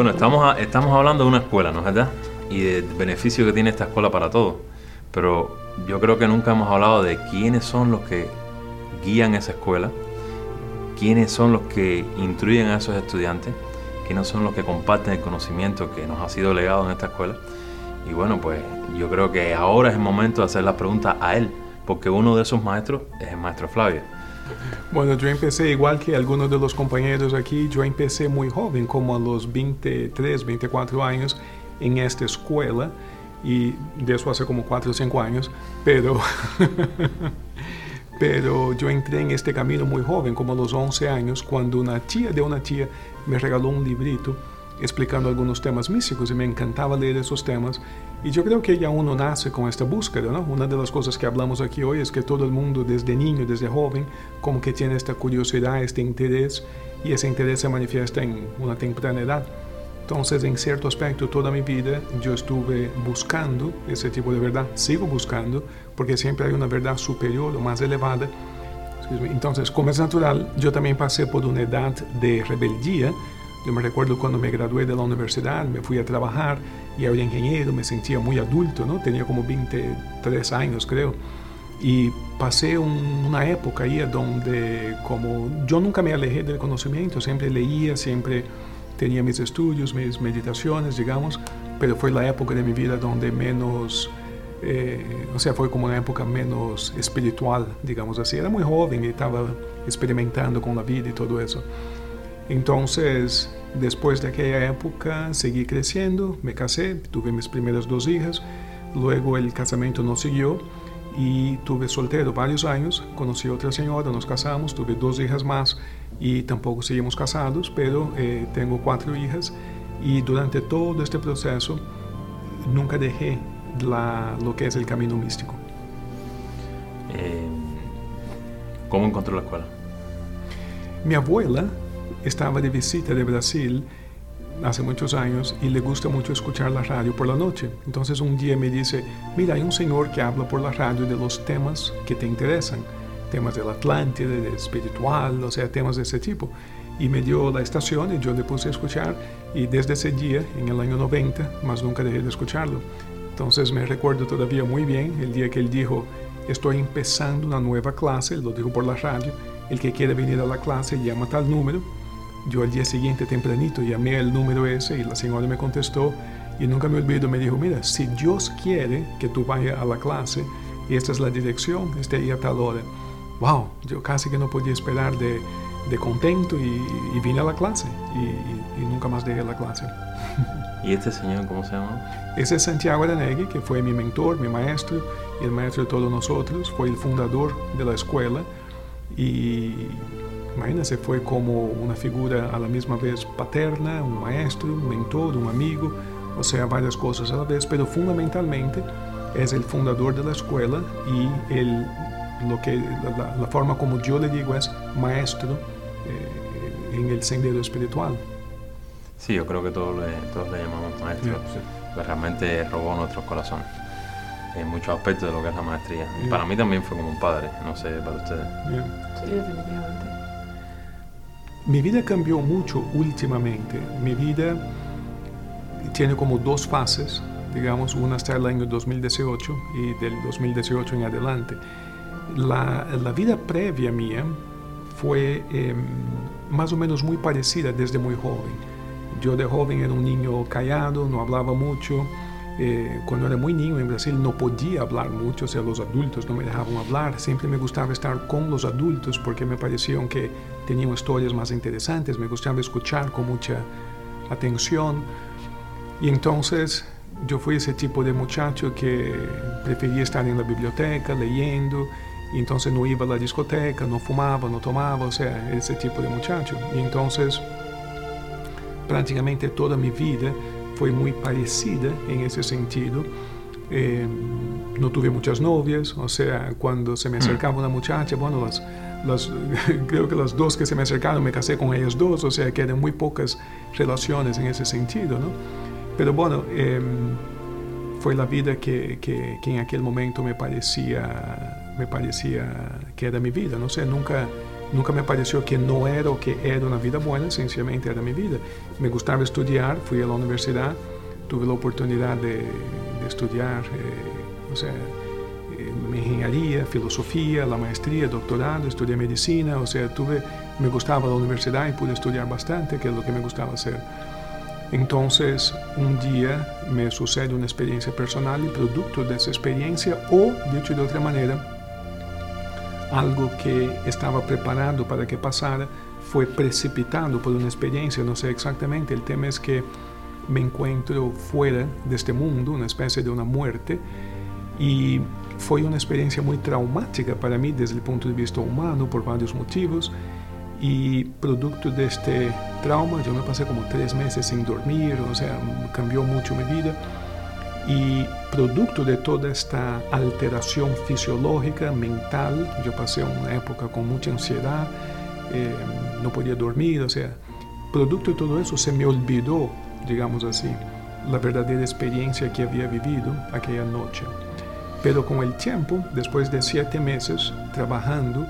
Bueno, estamos, estamos hablando de una escuela, ¿no es verdad? Y del beneficio que tiene esta escuela para todos. Pero yo creo que nunca hemos hablado de quiénes son los que guían esa escuela, quiénes son los que instruyen a esos estudiantes, quiénes son los que comparten el conocimiento que nos ha sido legado en esta escuela. Y bueno, pues yo creo que ahora es el momento de hacer la pregunta a él, porque uno de esos maestros es el maestro Flavio. Bueno, yo empecé igual que algunos de los compañeros aquí, yo empecé muy joven, como a los 23, 24 años, en esta escuela, y de eso hace como 4 o 5 años, pero, pero yo entré en este camino muy joven, como a los 11 años, cuando una tía de una tía me regaló un librito explicando algunos temas místicos y me encantaba leer esos temas. Y yo creo que ya uno nace con esta búsqueda, ¿no? Una de las cosas que hablamos aquí hoy es que todo el mundo desde niño, desde joven, como que tiene esta curiosidad, este interés, y ese interés se manifiesta en una temprana edad. Entonces, en cierto aspecto, toda mi vida yo estuve buscando ese tipo de verdad, sigo buscando, porque siempre hay una verdad superior o más elevada. Entonces, como es natural, yo también pasé por una edad de rebeldía, yo me recuerdo cuando me gradué de la universidad, me fui a trabajar y era ingeniero, me sentía muy adulto, ¿no? Tenía como 23 años, creo. Y pasé una época ahí donde como yo nunca me alejé del conocimiento, siempre leía, siempre tenía mis estudios, mis meditaciones, digamos, pero fue la época de mi vida donde menos, eh, o sea, fue como una época menos espiritual, digamos así. Era muy joven y estaba experimentando con la vida y todo eso. Entonces, después de aquella época, seguí creciendo, me casé, tuve mis primeras dos hijas, luego el casamiento no siguió y tuve soltero varios años, conocí a otra señora, nos casamos, tuve dos hijas más y tampoco seguimos casados, pero eh, tengo cuatro hijas y durante todo este proceso nunca dejé lo que es el camino místico. Eh, ¿Cómo encontró la escuela? Mi abuela estaba de visita de Brasil hace muchos años y le gusta mucho escuchar la radio por la noche. Entonces un día me dice, mira, hay un señor que habla por la radio de los temas que te interesan, temas del Atlántida, de espiritual, o sea, temas de ese tipo. Y me dio la estación y yo le puse a escuchar y desde ese día, en el año 90, más nunca dejé de escucharlo. Entonces me recuerdo todavía muy bien el día que él dijo, estoy empezando una nueva clase, lo dijo por la radio, el que quiera venir a la clase llama tal número yo al día siguiente tempranito llamé el número ese y la señora me contestó y nunca me olvido, me dijo, mira, si Dios quiere que tú vayas a la clase y esta es la dirección, esté ahí a tal hora. Wow, yo casi que no podía esperar de, de contento y, vine a la clase y, nunca más dejé la clase. ¿Y este señor cómo se llama? Ese es Santiago Aranegui, que fue mi mentor, mi maestro y el maestro de todos nosotros, fue el fundador de la escuela y Imagínense, fue como una figura a la misma vez paterna, un maestro, un mentor, un amigo, o sea, varias cosas a la vez, pero fundamentalmente es el fundador de la escuela y el, lo que, la, forma como yo le digo es maestro eh, en el sendero espiritual. Sí, yo creo que todos le, todos le llamamos maestro, pues realmente robó nuestros corazones en muchos aspectos de lo que es la maestría. Y para mí también fue como un padre, no sé, para ustedes. Sí, definitivamente. Mi vida cambió mucho últimamente. Mi vida tiene como dos fases, digamos, una hasta el año 2018 y del 2018 en adelante. La, vida previa mía fue em, más o menos muy parecida desde muy joven. Yo de joven era un niño callado, no hablaba mucho, eh, cuando era muy niño en Brasil no podía hablar mucho, o sea, los adultos no me dejaban hablar. Siempre me gustaba estar con los adultos porque me parecían que tenían historias más interesantes, me gustaba escuchar con mucha atención. Y entonces yo fui ese tipo de muchacho que prefería estar en la biblioteca leyendo, y entonces no iba a la discoteca, no fumaba, no tomaba, o sea, ese tipo de muchacho. Y entonces prácticamente toda mi vida fue muy parecida en ese sentido. Eh, no tuve muchas novias, o sea, cuando se me mm. acercaba una muchacha, bueno, las, las, creo que las dos que se me acercaron me casé con ellas dos, o sea, que eran muy pocas relaciones en ese sentido, ¿no? Pero bueno, em, fue la vida que, que, en aquel momento me parecía, me parecía que era mi vida, no sé, nunca Nunca me pareció que no era o que era una vida buena, sencillamente era mi vida. Me gustaba estudiar, fui a la universidad, tuve la oportunidad de, de estudiar, eh, o sea, eh, ingeniería, filosofía, la doctorado, medicina, o sea, tuve, me gustaba la universidad y pude estudiar bastante, que es lo que me gustaba hacer. Entonces, un día me sucede una experiencia personal y producto de esa experiencia, o dicho de otra manera, algo que estaba preparado para que pasara fue precipitado por una experiencia, no sé exactamente, el tema es que me encuentro fuera de este mundo, una especie de una muerte, y fue una experiencia muy traumática para mí desde el punto de vista humano por varios motivos, y producto de este trauma yo me pasé como tres meses sin dormir, o sea, cambió mucho mi vida. Y producto de toda esta alteración fisiológica, mental, yo pasé una época con mucha ansiedad, eh, no podía dormir, o sea, producto de todo eso se me olvidó, digamos así, la verdadera experiencia que había vivido aquella noche. Pero con el tiempo, después de siete meses trabajando,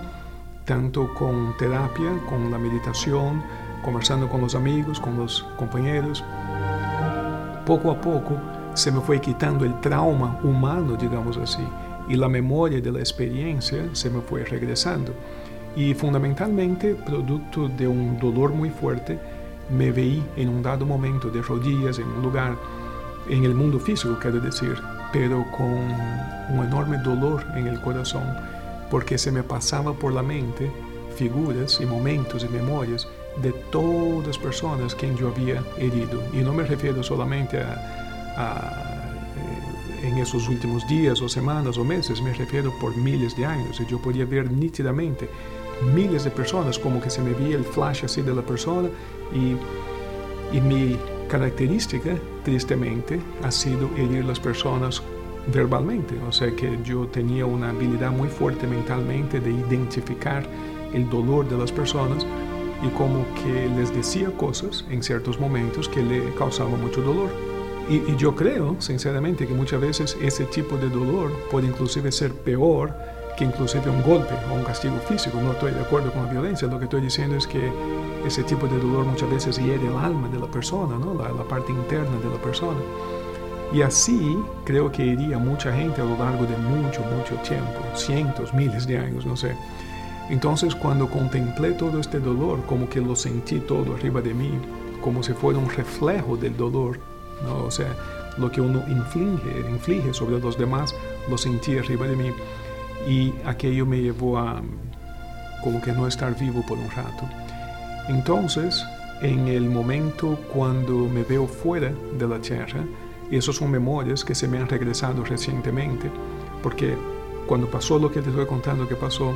tanto con terapia, con la meditación, conversando con los amigos, con los compañeros, poco a poco se me fue quitando el trauma humano, digamos así, y la memoria de la experiencia se me fue regresando. Y fundamentalmente, producto de un dolor muy fuerte, me veí en un dado momento de rodillas en un lugar, en el mundo físico, quiero decir, pero con un enorme dolor en el corazón porque se me pasaba por la mente figuras y momentos y memorias de todas las personas que yo había herido. Y no me refiero solamente a, eh, en esos últimos días o semanas o meses, me refiero por miles de años. Y yo podía ver nítidamente miles de personas, como que se me veía el flash así de la persona. Y, y mi característica, tristemente, ha sido herir las personas verbalmente, o sea que yo tenía una habilidad muy fuerte mentalmente de identificar el dolor de las personas y como que les decía cosas en ciertos momentos que le causaban mucho dolor. Y, y, yo creo, sinceramente, que muchas veces ese tipo de dolor puede inclusive ser peor que inclusive un golpe o un castigo físico. No estoy de acuerdo con la violencia, lo que estoy diciendo es que ese tipo de dolor muchas veces hiere el alma de la persona, ¿no? la, la parte interna de la persona. Y así creo que iría mucha gente a lo largo de mucho, mucho tiempo, cientos, miles de años, no sé. Entonces cuando contemplé todo este dolor, como que lo sentí todo arriba de mí, como si fuera un reflejo del dolor, ¿no? O sea, lo que uno inflige, inflige sobre los demás, lo sentí arriba de mí. Y aquello me llevó a como que no estar vivo por un rato. Entonces, en el momento cuando me veo fuera de la tierra, y esas son memorias que se me han regresado recientemente, porque cuando pasó lo que te estoy contando que pasó,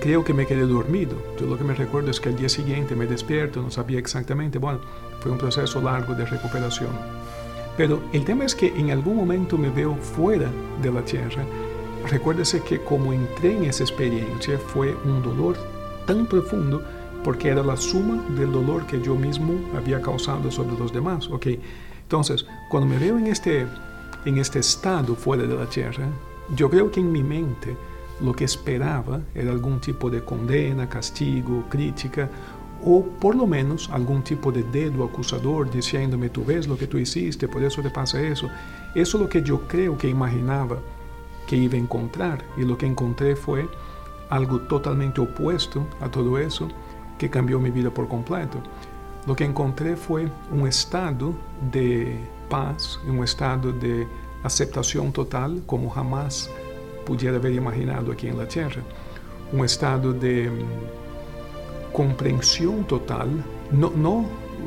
creo que me quedé dormido. Yo lo que me recuerdo es que al día siguiente me despierto, no sabía exactamente, bueno, fue un proceso largo de recuperación. Pero el tema es que en algún momento me veo fuera de la tierra. Recuérdese que como entré en esa experiencia fue un dolor tan profundo porque era la suma del dolor que yo mismo había causado sobre los demás. Okay. Entonces, cuando me veo en este, en este estado fuera de la tierra, yo creo que en mi mente lo que esperaba era algún tipo de condena, castigo, crítica, o por lo menos algún tipo de dedo acusador diciéndome, tú ves lo que tú hiciste, por eso te pasa eso. Eso es lo que yo creo que imaginaba que iba a encontrar, y lo que encontré fue algo totalmente opuesto a todo eso que cambió mi vida por completo. Lo que encontré fue un estado de paz, un estado de aceptación total como jamás pudiera haber imaginado aquí en la Tierra. Un estado de comprensión total, no, no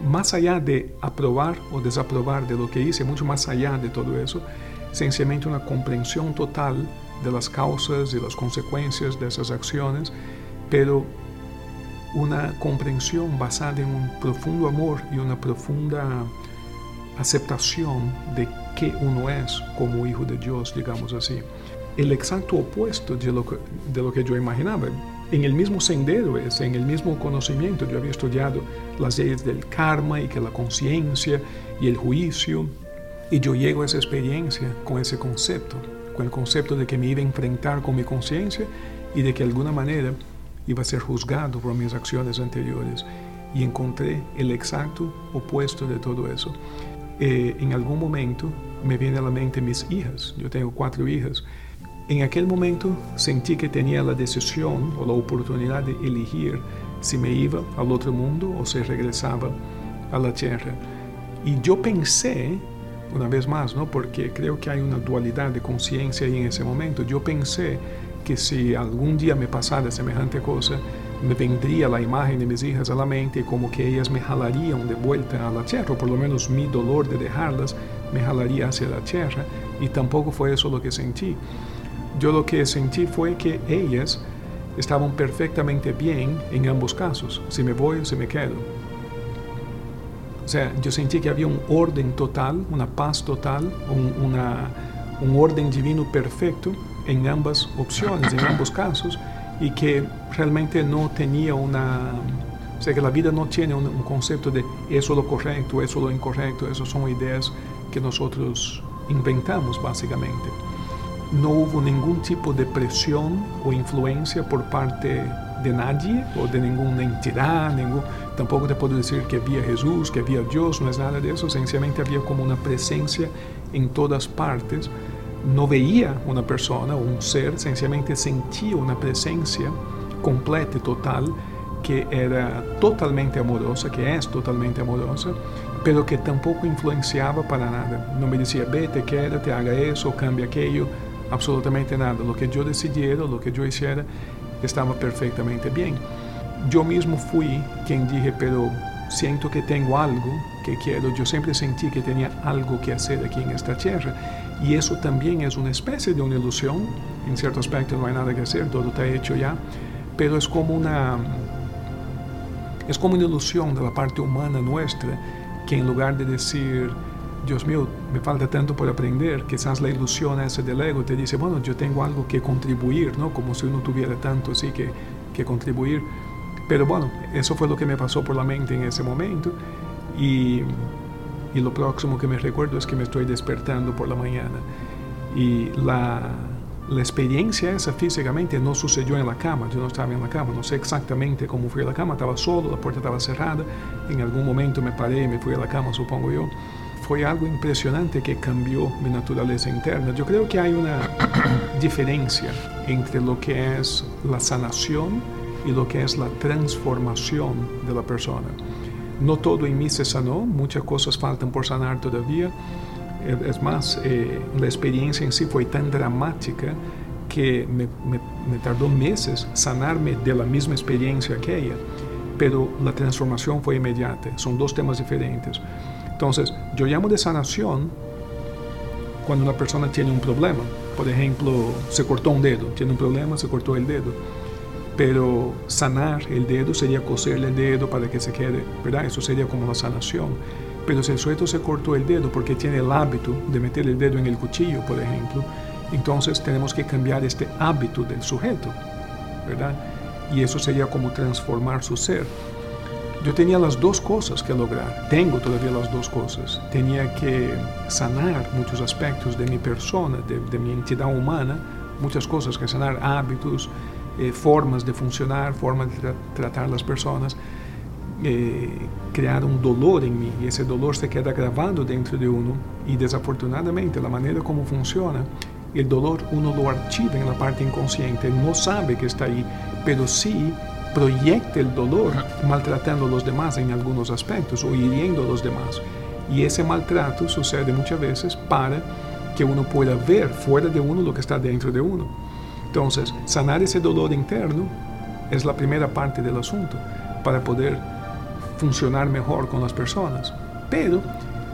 más allá de aprobar o desaprobar de lo que hice, mucho más allá de todo eso, sencillamente una comprensión total de las causas y las consecuencias de esas acciones, pero una comprensión basada en un profundo amor y una profunda aceptación de que uno es como hijo de Dios, digamos así. El exacto opuesto de lo que, de lo que yo imaginaba. En el mismo sendero en el mismo conocimiento. Yo había estudiado las leyes del karma y que la conciencia y el juicio. Y yo llego a esa experiencia con ese concepto, con el concepto de que me iba a enfrentar con mi conciencia y de que de alguna manera iba a ser juzgado por mis acciones anteriores. Y encontré el exacto opuesto de todo eso. Eh, en algún momento me viene a la mente mis hijas. Yo tengo cuatro hijas. En aquel momento sentí que tenía la decisión o la oportunidad de elegir si me iba al otro mundo o si regresaba a la tierra. Y yo pensé, una vez más, ¿no? porque creo que hay una dualidad de conciencia ahí en ese momento, yo pensé que si algún día me pasara semejante cosa, me vendría la imagen de mis hijas a la mente como que ellas me jalarían de vuelta a la tierra, o por lo menos mi dolor de dejarlas me jalaría hacia la tierra, y tampoco fue eso lo que sentí. Yo lo que sentí fue que ellas estaban perfectamente bien en ambos casos, si me voy o si me quedo. O sea, yo sentí que había un orden total, una paz total, un, una, un orden divino perfecto en ambas opciones, en ambos casos, y que realmente no tenía una... O sea, que la vida no tiene un, concepto de eso lo correcto, eso lo incorrecto, eso son ideas que nosotros inventamos básicamente. No hubo ningún tipo de presión o influencia por parte de nadie o de ninguna entidad, ningún, tampoco te puedo decir que había Jesús, que había Dios, no es nada de eso, sencillamente había como una presencia en todas partes. No veía una persona o un ser, sencillamente sentía una presencia completa y total que era totalmente amorosa, que es totalmente amorosa, pero que tampoco influenciaba para nada. No me decía, vete, quédate, haga eso, cambia aquello, absolutamente nada. Lo que yo decidiera, lo que yo hiciera, estaba perfectamente bien. Yo mismo fui quien dije, pero siento que tengo algo que quiero. Yo siempre sentí que tenía algo que hacer aquí en esta tierra. Y eso también es una especie de una ilusión. En cierto aspecto no hay nada que hacer, todo está hecho ya. Pero es como una, es como una ilusión de la parte humana nuestra que en lugar de decir, Dios mío, me falta tanto por aprender, quizás la ilusión esa del ego te dice, bueno, yo tengo algo que contribuir, ¿no? Como si uno tuviera tanto así que, que contribuir. Pero bueno, eso fue lo que me pasó por la mente en ese momento. Y, y lo próximo que me recuerdo es que me estoy despertando por la mañana. Y la, la experiencia esa físicamente no sucedió en la cama, yo no estaba en la cama, no sé exactamente cómo fui a la cama, estaba solo, la puerta estaba cerrada, en algún momento me paré y me fui a la cama, supongo yo. Fue algo impresionante que cambió mi naturaleza interna. Yo creo que hay una diferencia entre lo que es la sanación y lo que es la transformación de la persona. No todo en mí se sanó, muchas cosas faltan por sanar todavía, es más, eh, la experiencia en sí fue tan dramática que me, me, me, tardó meses sanarme de la misma experiencia que ella, pero la transformación fue inmediata. Son dos temas diferentes. Entonces, yo llamo de sanación cuando una persona tiene un problema. Por ejemplo, se cortó un dedo, tiene un problema, se cortó el dedo. Pero sanar el dedo sería coserle el dedo para que se quede, ¿verdad? Eso sería como la sanación. Pero si el sujeto se cortó el dedo porque tiene el hábito de meter el dedo en el cuchillo, por ejemplo, entonces tenemos que cambiar este hábito del sujeto, ¿verdad? Y eso sería como transformar su ser. Yo tenía las dos cosas que lograr, tengo todavía las dos cosas. Tenía que sanar muchos aspectos de mi persona, de, de mi entidad humana, muchas cosas que sanar, hábitos, eh, formas de funcionar, formas de tra tratar las personas eh, crear un dolor en mí y ese dolor se queda grabado dentro de uno. Y desafortunadamente la manera como funciona, el dolor uno lo archiva en la parte inconsciente, no sabe que está ahí, pero sí proyecta el dolor maltratando a los demás en algunos aspectos o hiriendo a los demás. Y ese maltrato sucede muchas veces para que uno pueda ver fuera de uno lo que está dentro de uno. Entonces, sanar ese dolor interno es la primera parte del asunto para poder funcionar mejor con las personas. Pero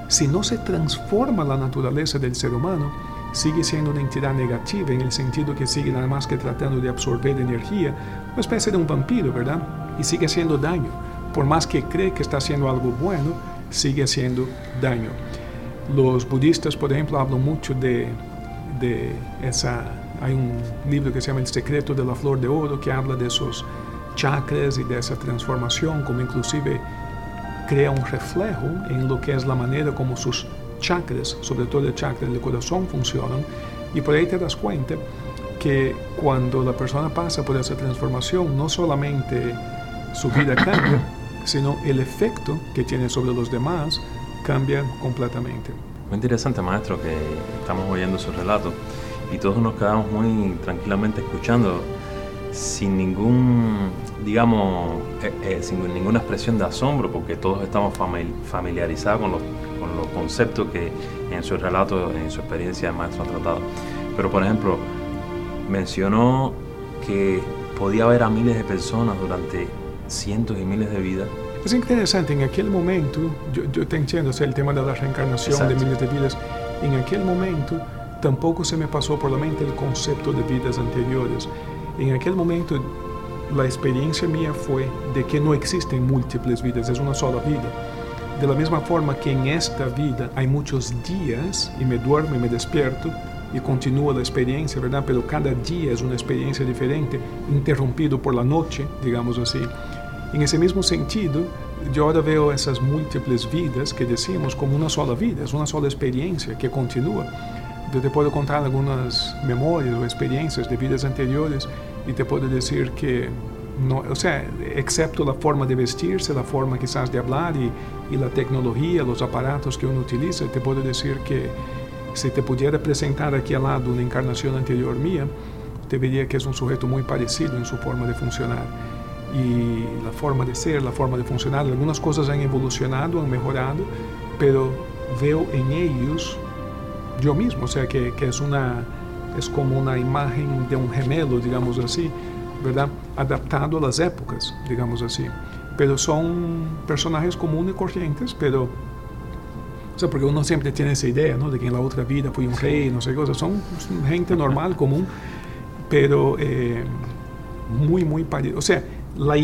si no se transforma la naturaleza del ser humano, sigue siendo una entidad negativa en el sentido que sigue nada más que tratando de absorber energía, una especie de un vampiro, ¿verdad? Y sigue haciendo daño. Por más que cree que está haciendo algo bueno, sigue haciendo daño. Los budistas, por ejemplo, hablan mucho de, de esa... Hay un libro que se llama El secreto de la flor de oro que habla de esos chakras y de esa transformación, como inclusive crea un reflejo en lo que es la manera como sus chakras, sobre todo el chakra del corazón, funcionan. Y por ahí te das cuenta que cuando la persona pasa por esa transformación, no solamente su vida cambia, sino el efecto que tiene sobre los demás cambia completamente. Muy interesante, maestro, que estamos oyendo su relato y todos nos quedamos muy tranquilamente escuchando sin ningún, digamos, eh, eh, sin ninguna expresión de asombro, porque todos estamos familiarizados con los, con los conceptos que en su relato, en su experiencia el maestro ha tratado. Pero, por ejemplo, mencionó que podía ver a miles de personas durante cientos y miles de vidas. Es interesante, en aquel momento, yo, yo te entiendo, o sea, el tema de la reencarnación de miles de vidas, en aquel momento tampoco se me pasó por la mente el concepto de vidas anteriores. En aquel momento la experiencia mía fue de que no existen múltiples vidas, es una sola vida. De la forma que en esta vida hay muchos días y me duermo y me despierto y continúa la experiencia, ¿verdad? Pero cada día es una experiencia diferente, interrumpido por la noche, digamos así. En ese mismo sentido, yo ahora veo esas múltiples vidas que decimos como una sola vida, es una sola experiencia que continúa. Yo te puedo contar algunas memorias o experiencias de vidas anteriores y te puedo decir que, no, o sea, excepto la forma de vestirse, la forma quizás de hablar y, y la tecnología, los aparatos que uno utiliza, te puedo decir que si te pudiera presentar aquí al lado una encarnación anterior mía, te vería que es un sujeto muy parecido en su forma de funcionar. Y la forma de ser, la forma de funcionar, algunas cosas han evolucionado, han mejorado, pero veo en ellos yo mismo, o sea, que, que como una imagen de un gemelo, digamos así, ¿verdad? Adaptado a las épocas, digamos así. Pero son personajes comunes y corrientes, pero o sea, porque uno siempre tiene esa idea, ¿no? De que en la otra vida fui un rey, no sé qué cosas. Son gente normal, común, pero eh, muy, muy parecido. O sea, la,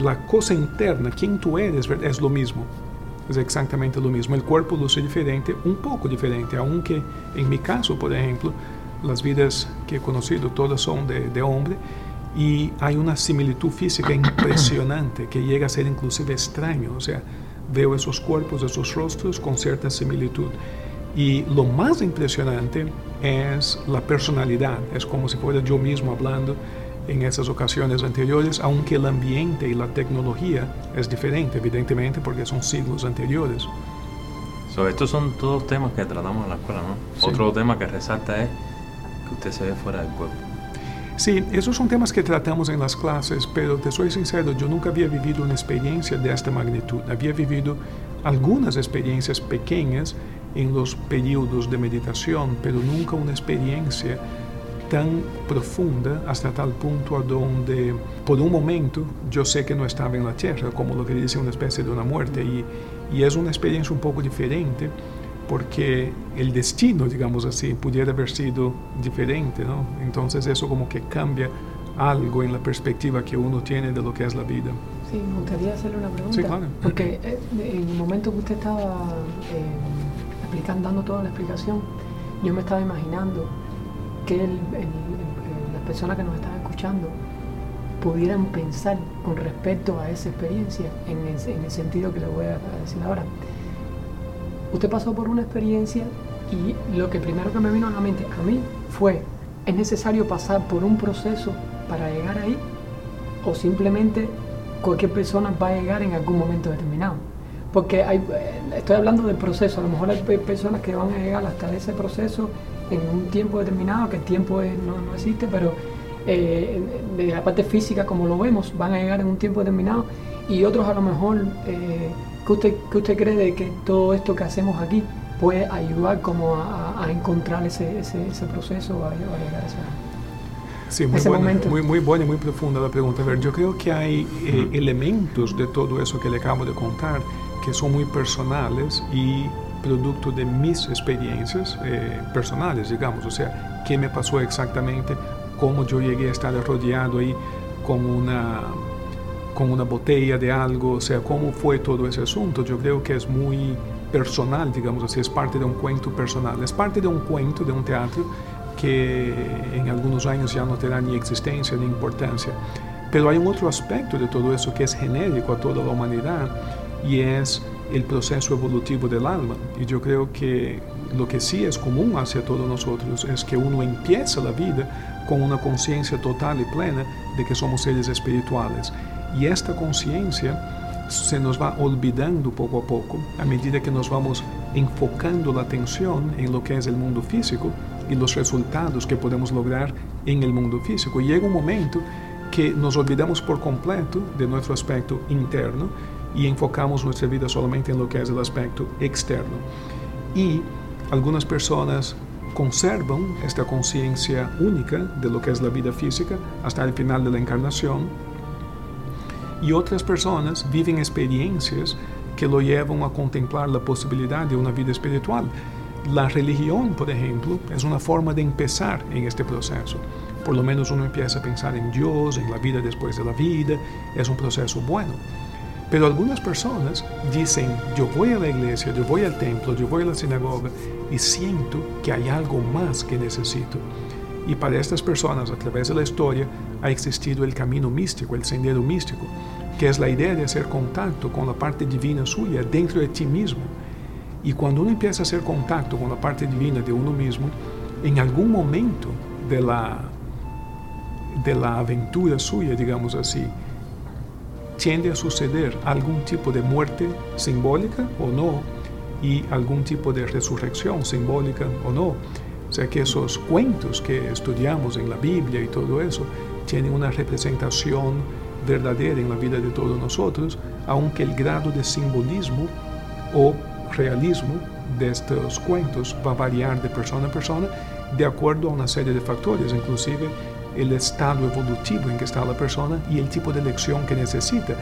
la cosa interna, quién tú eres, es lo mismo es exactamente lo mismo. El cuerpo luce diferente, un poco diferente, aunque en mi caso, por ejemplo, las vidas que he conocido todas son de, de hombre y hay una similitud física impresionante que llega a ser inclusive extraño. O sea, veo esos cuerpos, esos rostros con cierta similitud. Y lo más impresionante es la personalidad, es como si fuera yo mismo hablando en esas ocasiones anteriores, aunque el ambiente y la tecnología es diferente, evidentemente, porque son siglos anteriores. So, estos son todos temas que tratamos en la escuela, ¿no? Otro tema que resalta es que usted se ve fuera del cuerpo. Sí, esos son temas que tratamos en las clases, pero te soy sincero, yo nunca había vivido una experiencia de esta magnitud. Había vivido algunas experiencias pequeñas en los periodos de meditación, pero nunca una experiencia tan profunda hasta tal punto a por un momento yo sé que no estaba en la tierra, como lo que dice una especie de una muerte, y es una experiencia un poco diferente porque el destino, digamos así, pudiera haber sido diferente, ¿no? Entonces eso como que cambia algo en la perspectiva que uno tiene de lo que es la vida. Sí, me gustaría hacerle una pregunta. Sí, claro. Porque eh, en el momento que usted estaba eh, explicando, dando toda la explicación, yo me estaba imaginando que el, las personas que nos están escuchando pudieran pensar con respecto a esa experiencia en el, en el sentido que le voy a decir ahora. Usted pasó por una experiencia y lo que primero que me vino a la mente a mí fue, ¿es necesario pasar por un proceso para llegar ahí? ¿O simplemente cualquier persona va a llegar en algún momento determinado? Porque eh, estoy hablando del proceso, a lo mejor hay personas que van a llegar hasta ese proceso en un tiempo determinado, que el tiempo no, no, existe, pero eh, de la parte física, como lo vemos, van a llegar en un tiempo determinado y otros a lo mejor, eh, ¿qué, usted, ¿qué usted cree de que todo esto que hacemos aquí puede ayudar como a, a encontrar ese, ese, ese proceso, a, a, llegar a ese, Sí, muy, ese buena, momento? muy, muy buena y muy profunda la pregunta. A ver, yo creo que hay eh, elementos de todo eso que le acabo de contar que son muy personales y producto de mis experiencias eh, personales, digamos, o sea, qué me pasó exactamente, cómo yo llegué a estar rodeado ahí con una, con una botella de algo, o sea, cómo fue todo ese asunto. Yo creo que es muy personal, digamos así, es parte de un cuento personal, es parte de un cuento, de un teatro que en algunos años ya no tendrá ni existencia ni importancia. Pero hay un otro aspecto de todo eso que es genérico a toda la humanidad y es el proceso evolutivo del alma. Y yo creo que lo que sí es común hacia todos nosotros es que uno empieza la vida con una conciencia total y plena de que somos seres espirituales. Y esta conciencia se nos va olvidando poco a poco a medida que nos vamos enfocando la atención en lo que es el mundo físico y los resultados que podemos lograr en el mundo físico. Llega un momento que nos olvidamos por completo de nuestro aspecto interno y enfocamos nuestra vida solamente en lo que es el aspecto externo. Y algunas personas conservan esta conciencia única de lo que es la vida física hasta el final de la encarnación y otras personas viven experiencias que lo llevan a contemplar la posibilidad de una vida espiritual. La religión, por ejemplo, es una forma de empezar en este proceso. Por lo menos uno empieza a pensar en Dios, en la vida después de la vida, es un proceso bueno. Pero algunas personas dicen, yo voy a la iglesia, yo voy al templo, yo voy a la sinagoga y siento que hay algo más que necesito. Y para estas personas, a través de la ha existido el camino místico, el sendero místico, que es la idea de hacer contacto con la parte divina suya dentro de ti mismo. Y cuando uno empieza a hacer contacto con la parte divina de uno mismo, en algún momento de la, de la aventura suya, digamos así, tiende a suceder algún tipo de muerte simbólica o no, y algún tipo de resurrección simbólica o no. O sea que esos cuentos que estudiamos en la Biblia y todo eso tienen una representación verdadera en la vida de todos nosotros, aunque el grado de simbolismo o realismo de estos cuentos va a variar de persona a persona de acuerdo a una serie de factores, inclusive el estado evolutivo en que está la persona y el tipo de lección que necesita.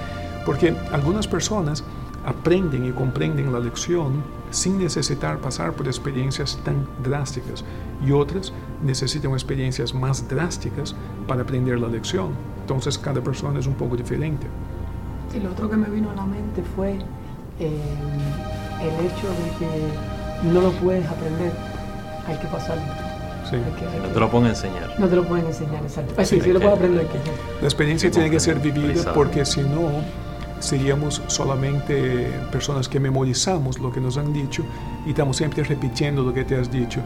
Porque algunas personas aprenden y comprenden la lección sin necesitar pasar por experiencias tan drásticas y otras necesitan experiencias más drásticas para aprender la lección. Entonces cada persona es un poco diferente. Y lo otro que me vino a la mente fue eh, el hecho de que no lo puedes aprender, hay que pasarlo. Sí. no te lo pueden enseñar. No te lo pueden enseñar, exacto. Sí, sí, lo puedes aprender. La experiencia tiene que ser vivida porque si no, seríamos solamente personas que memorizamos lo que nos han dicho y estamos siempre repitiendo lo que te has dicho.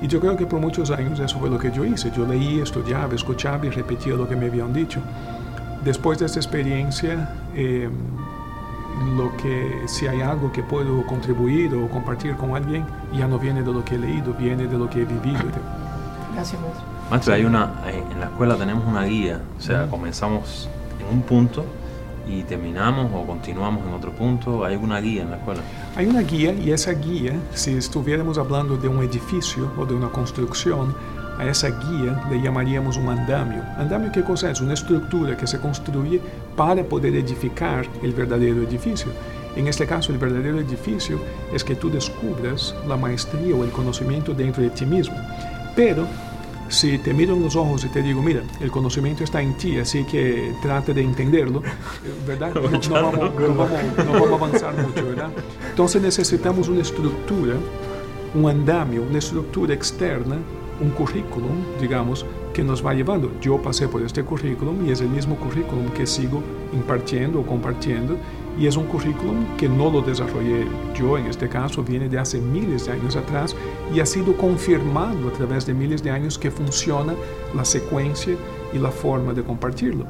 Y yo creo que por muchos años eso fue lo que yo hice. Yo leía, estudiaba, escuchaba y repetía lo que me habían dicho. Después de esta experiencia, em, lo que si hay algo que puedo contribuir o compartir con alguien, ya no viene de lo que he leído, viene de lo que he vivido. Gracias, maestro. Maestro, hay una, en la escuela tenemos una guía, o sea, comenzamos en un punto y terminamos o continuamos en otro punto? ¿Hay alguna guía en la escuela? Hay una guía y esa guía, si estuviéramos hablando de un edificio o de una construcción, a esa guía le llamaríamos un andamio. ¿Andamio qué cosa es? Una estructura que se construye para poder edificar el verdadero edificio. En este caso, el verdadero edificio es que tú descubras la maestría o el conocimiento dentro de ti mismo. Pero si te miro en los ojos y te digo, mira, el conocimiento está en ti, así que trate de entenderlo, ¿verdad? No, vamos, a avanzar mucho, ¿verdad? Entonces necesitamos una estructura, un andamio, una estructura externa, un currículum, digamos, que nos va llevando. Yo pasé por este currículum y es el mismo currículum que sigo impartiendo o compartiendo y es un currículum que no lo desarrollé yo, en este caso viene de hace miles de años atrás y ha sido confirmado a través de miles de años que funciona la secuencia y la forma de compartirlo.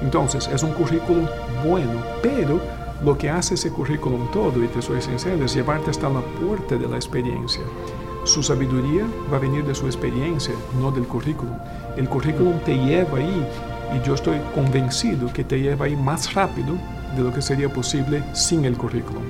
Entonces, es un currículum bueno, pero lo que hace ese currículum todo, y te soy sincero, es llevarte hasta la puerta de la experiencia. Su sabiduría va a venir de su experiencia, no del currículum. El currículum te lleva ahí y yo estoy convencido que te lleva ahí más rápido de lo que sería posible sin el currículum.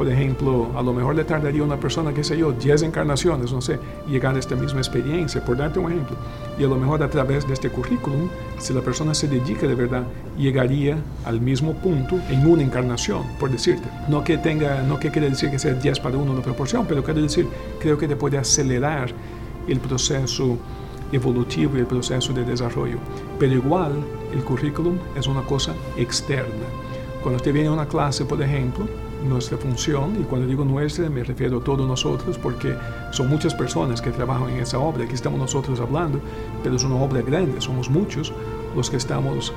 Por ejemplo, a lo mejor le tardaría a una persona, qué sé yo, 10 encarnaciones, no sé, llegar a esta misma experiencia, por darte un ejemplo. Y a lo mejor a través de este currículum, si la persona se dedica de verdad, llegaría al mismo punto en una encarnación, por decirte. No que tenga, no que quiere decir que sea 10 para uno la proporción, pero quiero decir, creo que te puede acelerar el proceso evolutivo y el proceso de desarrollo. Pero igual, el currículum es una cosa externa cuando usted viene a una clase, por ejemplo, nuestra función, y cuando digo nuestra me refiero a todos nosotros, porque son muchas personas que trabajan en esa obra, aquí estamos nosotros hablando, pero es una obra grande, somos muchos los que estamos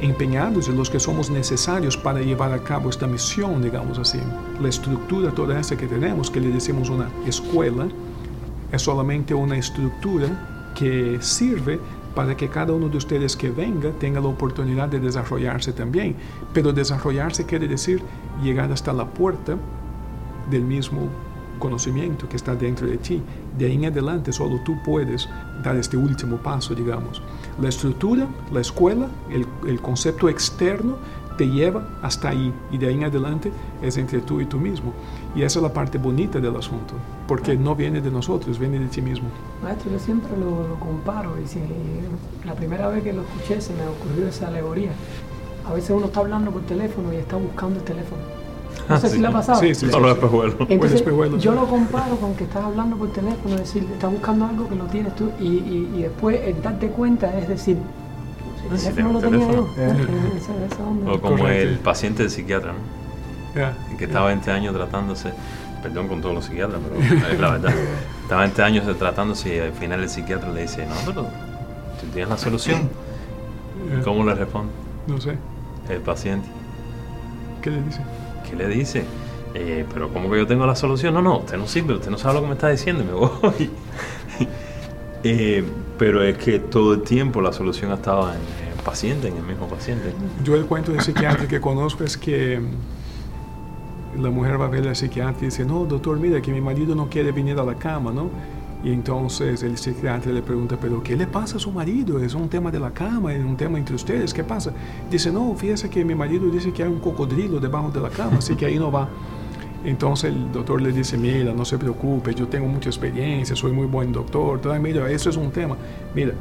empeñados y los que somos necesarios para llevar a cabo esta misión, digamos así. La estructura toda esa que tenemos, que le decimos una escuela, es solamente una estructura que sirve para que cada uno de ustedes que venga tenga la oportunidad de desarrollarse también. Pero desarrollarse quiere decir llegar hasta la puerta del mismo conocimiento que está dentro de ti. De ahí en adelante solo tú puedes dar este último paso, digamos. La estructura, la escuela, el, el concepto externo te lleva hasta ahí y de ahí en adelante es entre tú y tú mismo. Y esa es la parte bonita del asunto, porque no viene de nosotros, viene de ti mismo. Maestro, yo siempre lo, lo comparo y si la primera vez que lo escuché se me ocurrió esa alegoría. A veces uno está hablando por teléfono y está buscando el teléfono. No sé Ah, si sí. le ha pasado. Sí, sí, Son los espejuelos. Entonces, espejuelos, yo sí. lo comparo con que estás hablando por teléfono, es decir, estás buscando algo que lo tienes tú y, y, y después el darte cuenta es decir, Lo tenía yo. ¿no? Onda. O como Correcto. el paciente del psiquiatra, ¿no? Ya. que estaba 20 años tratándose, perdón con todos los psiquiatras, pero es la verdad, estaba 20 años tratándose y al final el psiquiatra le dice, no, pero tú tienes la solución. ¿Cómo le responde No sé, el paciente? ¿qué le dice? ¿Qué le dice? "Eh, pero ¿cómo que yo tengo la solución? No, no, usted no sirve, usted no sabe lo que me está diciendo y me voy. Eh, pero es que todo el tiempo la solución estaba en el paciente, en el mismo paciente. Yo el cuento de psiquiatra que conozco es que la mujer va a ver al psiquiatra y dice, no, doctor, mira que mi marido no quiere venir a la cama, ¿no? Y entonces el psiquiatra le pregunta, pero ¿qué le pasa a su marido? Es un tema de la cama, es un tema entre ustedes, ¿qué pasa? Dice, no, fíjese que mi marido dice que hay un cocodrilo debajo de la cama, así que ahí no va. Entonces el doctor le dice, mira, no se preocupe, yo tengo mucha experiencia, soy muy buen doctor, mira, eso es un tema. Mira,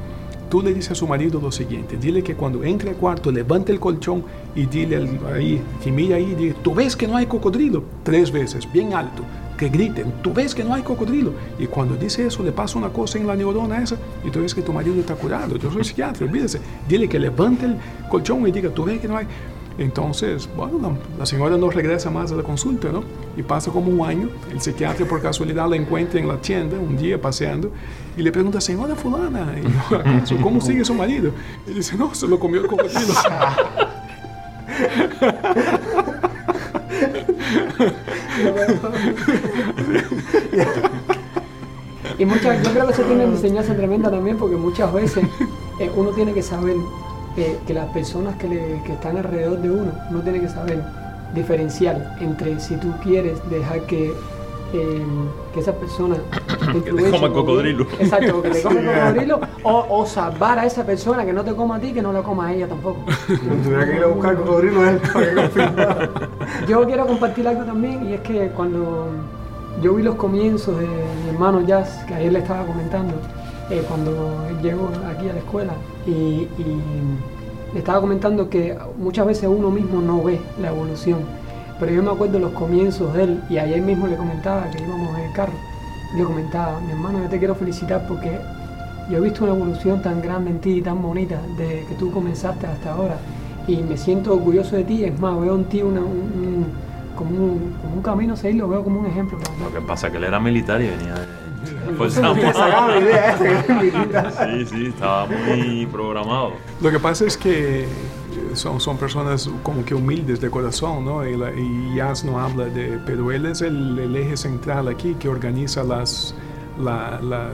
tú le dices a su marido lo siguiente, dile que cuando entre al cuarto levante el colchón y dile al- ahí, que mira ahí, dile, tú ves que no hay cocodrilo, tres veces, bien alto, que griten, tú ves que no hay cocodrilo. Y cuando dice eso, le pasa una cosa en la neurona esa y tú ves que tu marido está curado. Yo soy psiquiatra, olvídese. Dile que levante el colchón y diga, tú ves que no hay... Entonces, bueno, la, señora no regresa más a la consulta, ¿no? Y pasa como un año, el psiquiatra por casualidad la encuentra en la tienda un día paseando y le pregunta, señora fulana, y yo, "¿Acaso ¿cómo sigue su marido? Y dice, no, se lo comió el cocodrilo. Y muchas, yo creo que eso tiene enseñanza tremenda también porque muchas veces eh, uno tiene que saber eh, que las personas que, le- que están alrededor de uno, uno tiene que saber diferenciar entre si tú quieres dejar que, eh, que esa persona te influencie coma el por bien- cocodrilo. Exacto, que te coma Sí. cocodrilo o, o salvar a esa persona que no te coma a ti que no la coma a ella tampoco. Tuviera que ir a buscar cocodrilo él para que. Yo quiero compartir algo también y es que cuando yo vi los comienzos de mi hermano Jazz, que ayer le estaba comentando, eh, cuando él llegó aquí a la escuela y, y estaba comentando que muchas veces uno mismo no ve la evolución. Pero yo me acuerdo los comienzos de él y ayer mismo le comentaba que íbamos en el carro. Le comentaba, mi hermano, yo te quiero felicitar porque yo he visto una evolución tan grande en ti y tan bonita desde que tú comenzaste hasta ahora y me siento orgulloso de ti. Es más, veo en ti una- un, un- como, un, como un camino a seguir, lo veo como un ejemplo. Lo que pasa es que él era militar y venía de Fuerza Me sacaba la idea esa que es militar. Sí, sí, estaba muy programado. Lo que pasa es que eh, son, son personas como que humildes de corazón, ¿no? Y, la- y Yas no habla de... Pero él es el, el eje central aquí que organiza las, la- la-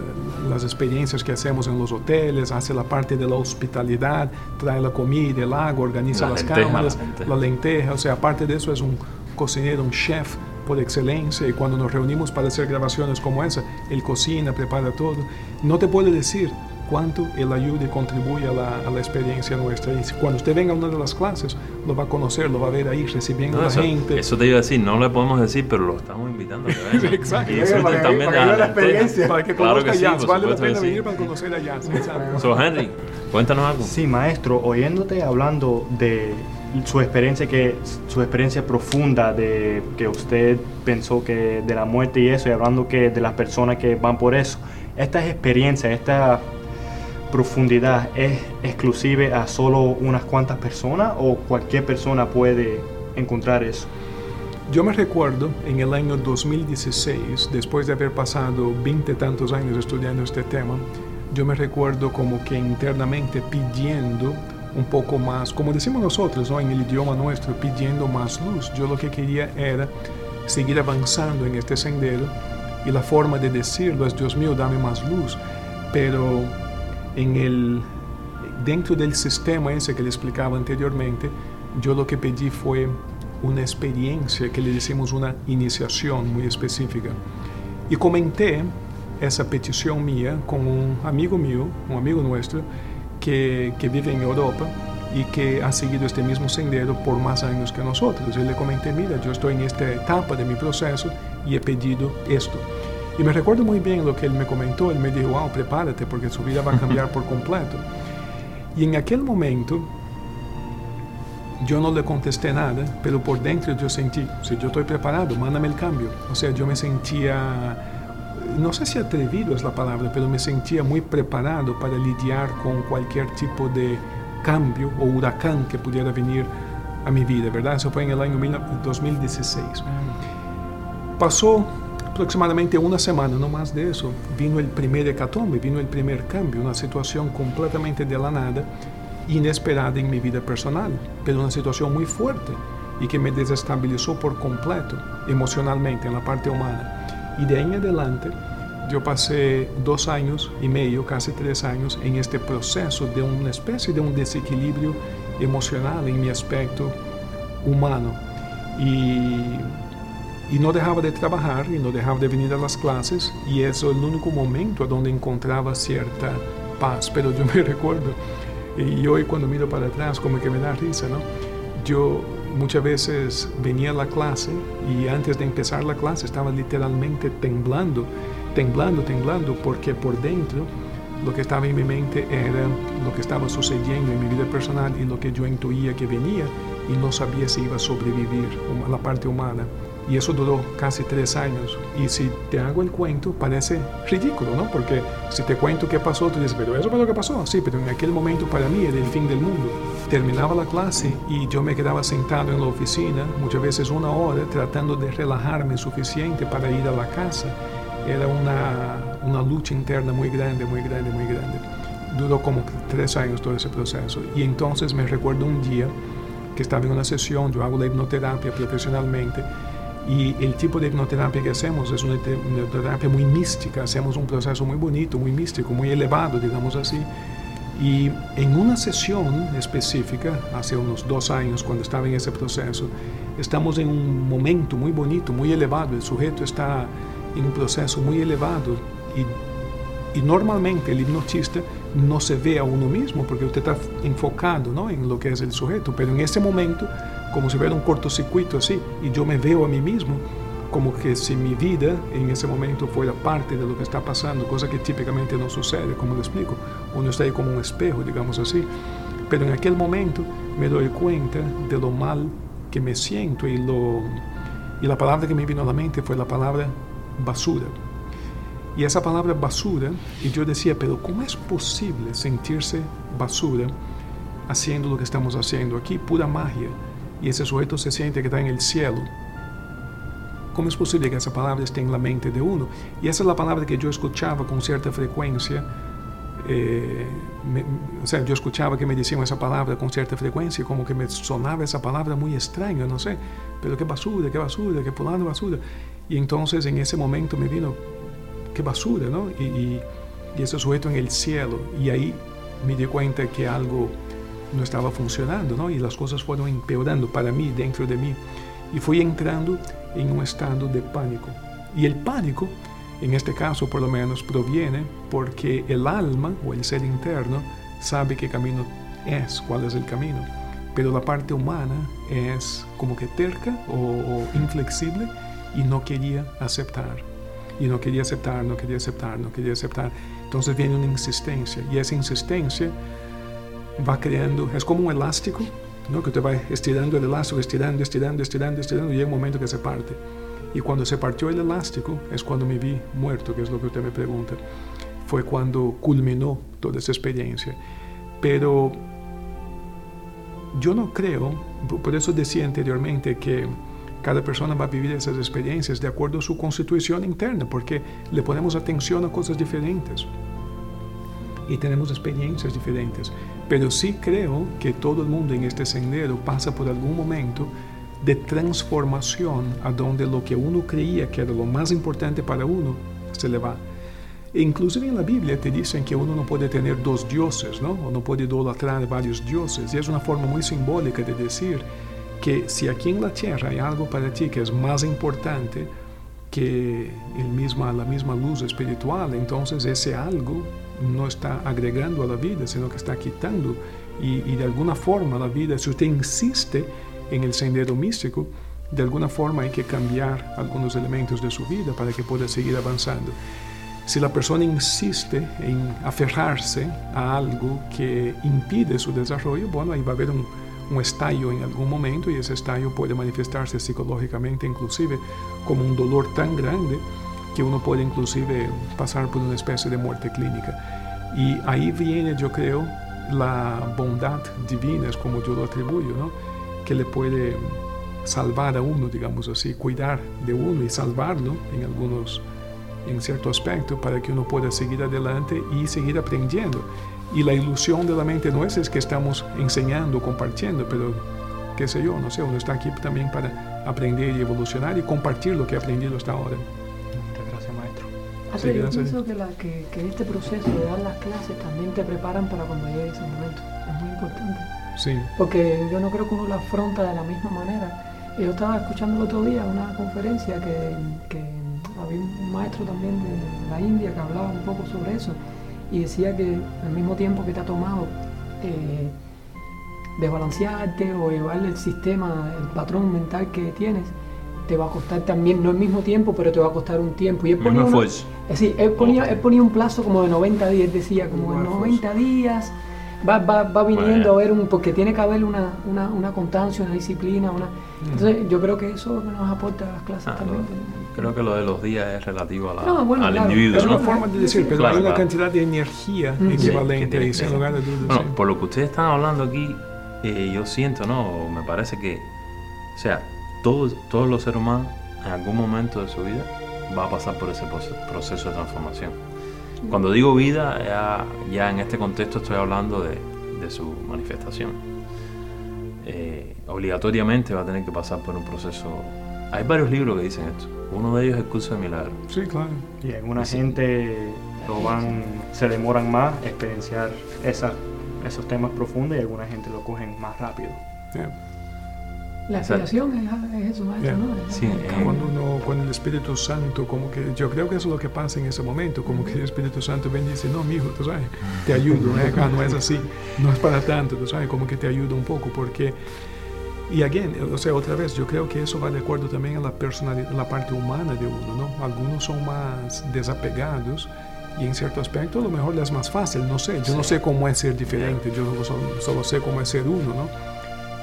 las experiencias que hacemos en los hoteles, hace la parte de la hospitalidad, trae la comida, el agua, organiza La las lenteja, cámaras, la lenteja. la lenteja. O sea, aparte de eso es un cocinero, un chef por excelencia. Y cuando nos reunimos para hacer grabaciones como esa, él cocina, prepara todo. No te puedo decir cuánto él ayuda y contribuye a la, a la experiencia nuestra. Y cuando usted venga a una de las clases, lo va a conocer, lo va a ver ahí recibiendo No, a la eso, gente. eso te iba a decir, no le podemos decir, pero lo estamos invitando a que venga. Exacto. Y disfruten para que- también para de que la experiencia. para que Claro conozca que sí, Jazz, por vale la pena sí. venir para conocer a Jazz. exacto. So, Henry, cuéntanos algo. Sí, maestro, oyéndote hablando de su experiencia que su experiencia profunda de que usted pensó que de la muerte y eso y hablando que de las personas que van por eso. Estas experiencias, esta profundidad es exclusiva a solo unas cuantas personas o cualquier persona puede encontrar eso. Yo me recuerdo en el año 2016, después de haber pasado 20 tantos años estudiando este tema, yo me recuerdo como que internamente pidiendo un poco más, como decimos nosotros, ¿no? en el idioma nuestro, pidiendo más luz. Yo lo que quería era seguir avanzando en este sendero y la forma de decirlo es, Dios mío, dame más luz. Pero en el, dentro del sistema ese que le explicaba anteriormente, yo lo que pedí fue una experiencia que le decimos una iniciación muy específica. Y comenté esa petición mía con un amigo mío, un amigo nuestro, que, que vive en Europa y que ha seguido este mismo sendero por más años que nosotros. Y le comenté, mira, yo estoy en esta etapa de mi proceso y he pedido esto. Y me recuerdo muy bien lo que él me comentó, él me dijo, wow, prepárate porque su vida va a cambiar por completo. Y en aquel momento yo no le contesté nada, pero por dentro yo sentí, si yo estoy preparado, mándame el cambio. O sea, yo me sentía no sé si atrevido es la palabra, pero me sentía muy preparado para lidiar con cualquier tipo de cambio o huracán que pudiera venir a mi vida, ¿verdad? Eso fue en el año 2016. Pasó aproximadamente una semana, no más de eso, vino el primer hecatombe, vino el primer cambio, una situación completamente de la nada, inesperada en mi vida personal, pero una situación muy fuerte y que me desestabilizó por completo emocionalmente en la parte humana. Y de ahí en adelante yo pasé dos años y medio, casi tres años, en este proceso de una especie de un desequilibrio emocional en mi aspecto humano. Y, y no dejaba de trabajar y no dejaba de venir a las clases y eso es el único momento donde encontraba cierta paz. Pero yo me recuerdo, y hoy cuando miro para atrás como que me da risa, ¿no? Yo muchas veces venía a la clase y antes de empezar la clase estaba literalmente temblando, temblando, temblando, porque por dentro lo que estaba en mi mente era lo que estaba sucediendo en mi vida personal y lo que yo intuía que venía y no sabía si iba a sobrevivir la parte humana. Y eso duró casi tres años. Y si te hago el cuento, parece ridículo, ¿no? Porque si te cuento qué pasó, tú dices, pero eso fue lo que pasó. Sí, pero en aquel momento para mí era el fin del mundo. Terminaba la clase y yo me quedaba sentado en la oficina, muchas veces una hora, tratando de relajarme suficiente para ir a la casa. Era una, una lucha interna muy grande, muy grande, muy grande. Duró como tres años todo ese proceso. Y entonces me recuerdo un día que estaba en una sesión, yo hago la hipnoterapia profesionalmente y el tipo de hipnoterapia que hacemos es una hipnoterapia muy mística, hacemos un proceso muy bonito, muy místico, muy elevado, digamos así. Y en una sesión específica, hace unos dos años, cuando estaba en ese proceso, estamos en un momento muy bonito, muy elevado, el sujeto está en un proceso muy elevado y normalmente el hipnotista no se ve a uno mismo porque usted está enfocado ¿no? en lo que es el sujeto, pero en momento como si hubiera un cortocircuito así, y yo me veo a mí mismo como que si mi vida en ese momento fuera parte de lo que está pasando, cosa que típicamente no sucede, como lo explico, uno está ahí como un espejo, digamos así, pero en aquel momento me doy cuenta de lo mal que me siento y, lo, y la palabra que me vino a la mente fue la palabra basura. Y esa palabra basura, y yo decía, pero ¿cómo es posible sentirse basura haciendo lo que estamos haciendo aquí? Pura magia y ese sujeto se siente que está en el cielo. ¿Cómo es posible que esa palabra esté en la mente de uno? Y esa es la palabra que yo escuchaba con cierta frecuencia. Eh, o sea, que me decían esa palabra con cierta frecuencia, como que me sonaba esa palabra muy extraña, no sé, pero qué basura, qué basura, qué polano basura. Y entonces en ese momento me vino, qué basura, ¿no? Y, y, y ese sujeto en el cielo. Y ahí me di cuenta que algo no estaba funcionando, ¿no? Y las cosas fueron empeorando para mí, dentro de mí. Y fui entrando en un estado de pánico. Y el pánico, en este caso por lo menos, proviene porque el alma o el ser interno sabe qué camino es, cuál es el camino. Pero la parte humana es como que terca o, o inflexible y no quería aceptar. Y no quería aceptar, no quería aceptar, no quería aceptar. Entonces viene una insistencia. Y esa insistencia va creando, es como un elástico, ¿no? que te va estirando el elástico, estirando, estirando, estirando, estirando, y llega un momento que se parte. Y cuando se partió el elástico es cuando me vi muerto, que es lo que usted me pregunta. Fue cuando culminó toda esa experiencia. Pero yo no creo, por eso decía anteriormente que cada persona va a vivir esas experiencias de acuerdo a su constitución interna, porque le ponemos atención a cosas diferentes. y tenemos experiencias diferentes. Pero sí creo que todo el mundo en este sendero pasa por algún momento de transformación a donde lo que uno creía que era lo más importante para uno se le va. Inclusive en la Biblia te dicen que uno no puede tener dos dioses, ¿no? O no puede idolatrar varios dioses. Y es una forma muy simbólica de decir que si aquí en la tierra hay algo para ti que es más importante que el misma, la misma luz espiritual, entonces ese algo no está agregando a vida, sino que está quitando. Y de alguna forma la vida, si usted insiste en el sendero místico, de alguna forma hay que cambiar algunos elementos de su vida para que pueda seguir avanzando. Si la persona insiste en aferrarse a algo que impide su desarrollo, bueno, ahí va a haber un, un estallo en algún momento y ese estallo manifestarse psicológicamente inclusive como un dolor tan grande que uno puede inclusive pasar por una especie de muerte clínica. Y ahí viene, yo creo, la bondad divina, es como yo lo atribuyo, ¿no? que le puede salvar a uno, digamos así, cuidar de uno y salvarlo en algunos, en cierto aspecto, para que uno pueda seguir adelante y seguir aprendiendo. Y la ilusión de la mente es, es que estamos enseñando, compartiendo, pero qué sé yo, no sé, uno está aquí también para aprender y evolucionar y compartir lo que ha aprendido hasta ahora. Muchas gracias, maestro. Sí, pero yo pienso que, la, que, que este proceso de dar las clases también te preparan para cuando llegue ese momento. Es muy importante. Sí, Porque yo no creo que uno lo afronta de la misma manera. Yo estaba escuchando el otro día una conferencia que, que había un maestro también de la India que hablaba un poco sobre eso y decía que al mismo tiempo que te ha tomado eh, desbalancearte o llevarle el sistema, el patrón mental que tienes, te va a costar también, no al mismo tiempo, pero te va a costar un tiempo. Y él ponía, una-. Es decir, él ponía, él ponía un plazo como de 90 días, decía, como Igual 90 días va, va, va viniendo Bueno. a ver un, porque tiene que haber una, una, una constancia, una disciplina, una... Entonces yo creo que eso nos aporta a las clases Ah, también. Creo que lo de los días es relativo a la- No, bueno, al claro. individuo, es ¿no? una forma de decir, pero Claro, hay una claro. cantidad de energía Mm. Sí, que equivalente que lugar dudas. Bueno, sí. por lo que ustedes están hablando aquí, eh, yo siento, ¿no? Me parece que, o sea, todos, todos los seres humanos en algún momento de su vida va a pasar por ese proce- proceso de transformación. Cuando digo vida, ya, ya en este contexto estoy hablando de, de su manifestación. Eh, obligatoriamente va a tener que pasar por un proceso. Hay varios libros que dicen esto. Uno de ellos es el curso de milagros. Sí, claro. Y alguna Sí. gente lo van, se demoran más a experienciar esa- esos temas profundos y alguna gente lo cogen más rápido. Yeah. La aspiración es, es eso, maestro, Yeah. ¿no? Es- Sí, eh, Cuando uno, con el Espíritu Santo, como que yo creo que eso es lo que pasa en ese momento, como que el Espíritu Santo ven y dice, no, mijo, tú sabes, te ayudo, ¿eh? Ah, no es así, no es para tanto, tú sabes, como que te ayuda un poco, porque, y again, o sea, otra vez, yo creo que eso va de acuerdo también a la personalidad, la parte humana de uno, ¿no? Algunos son más desapegados y en cierto aspecto a lo mejor les es más fácil, no sé, yo no sé cómo es ser diferente, yo solo, solo sé cómo es ser uno, ¿no?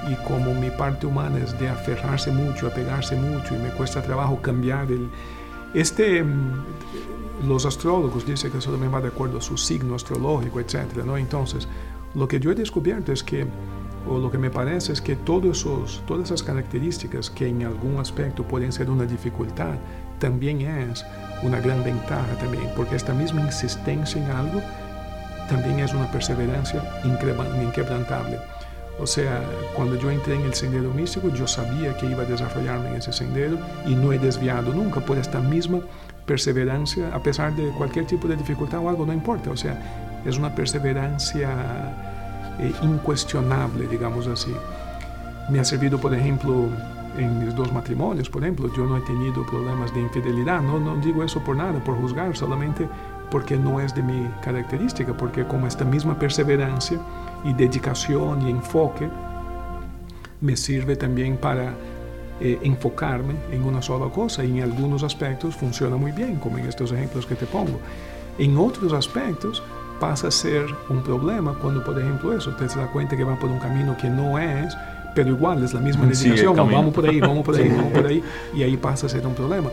Y como mi parte humana es de aferrarse mucho, apegarse mucho y me cuesta trabajo cambiar el... Este, mm, los astrólogos dicen que eso también va de acuerdo a su signo astrológico, etc. ¿no? Entonces, lo que yo he descubierto es que, o lo que me parece es que todos esos, todas esas características que en algún aspecto pueden ser una dificultad, también es una gran ventaja también, porque esta misma insistencia en algo también es una perseverancia inquebrantable. O sea, cuando yo entré en el sendero místico, yo sabía que iba a desarrollarme en ese sendero y no he desviado nunca por esta misma perseverancia, a pesar de cualquier tipo de dificultad o algo, no importa. O sea, es una perseverancia eh, incuestionable, digamos así. Me ha servido, por ejemplo, en mis dos matrimonios, por ejemplo, yo no he tenido problemas de infidelidad. No, no digo eso por nada, por juzgar, solamente porque no es de mi característica, porque como esta misma perseverancia y dedicación y enfoque me sirve también para eh, enfocarme en una sola cosa y en algunos aspectos funciona muy bien, como en estos ejemplos que te pongo. En otros aspectos pasa a ser un problema cuando, por ejemplo, eso, te das cuenta que va por un camino que no es, pero igual es la misma dedicación, camino. vamos por ahí, vamos por ahí, vamos por ahí, y ahí pasa a ser un problema.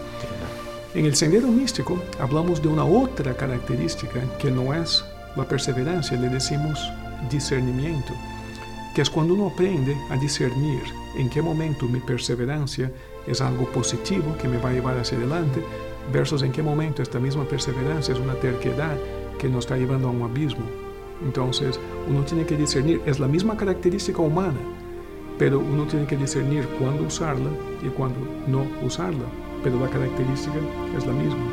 En el sendero místico hablamos de una otra característica que no es la perseverancia, le decimos discernimiento, que es cuando uno aprende a discernir en qué momento mi perseverancia es algo positivo que me va a llevar hacia adelante, versus en qué momento esta misma perseverancia es una terquedad que nos está llevando a un abismo. Entonces, uno tiene que discernir, es la misma característica humana, pero uno tiene que discernir cuándo usarla y cuándo no usarla, pero la característica es la misma.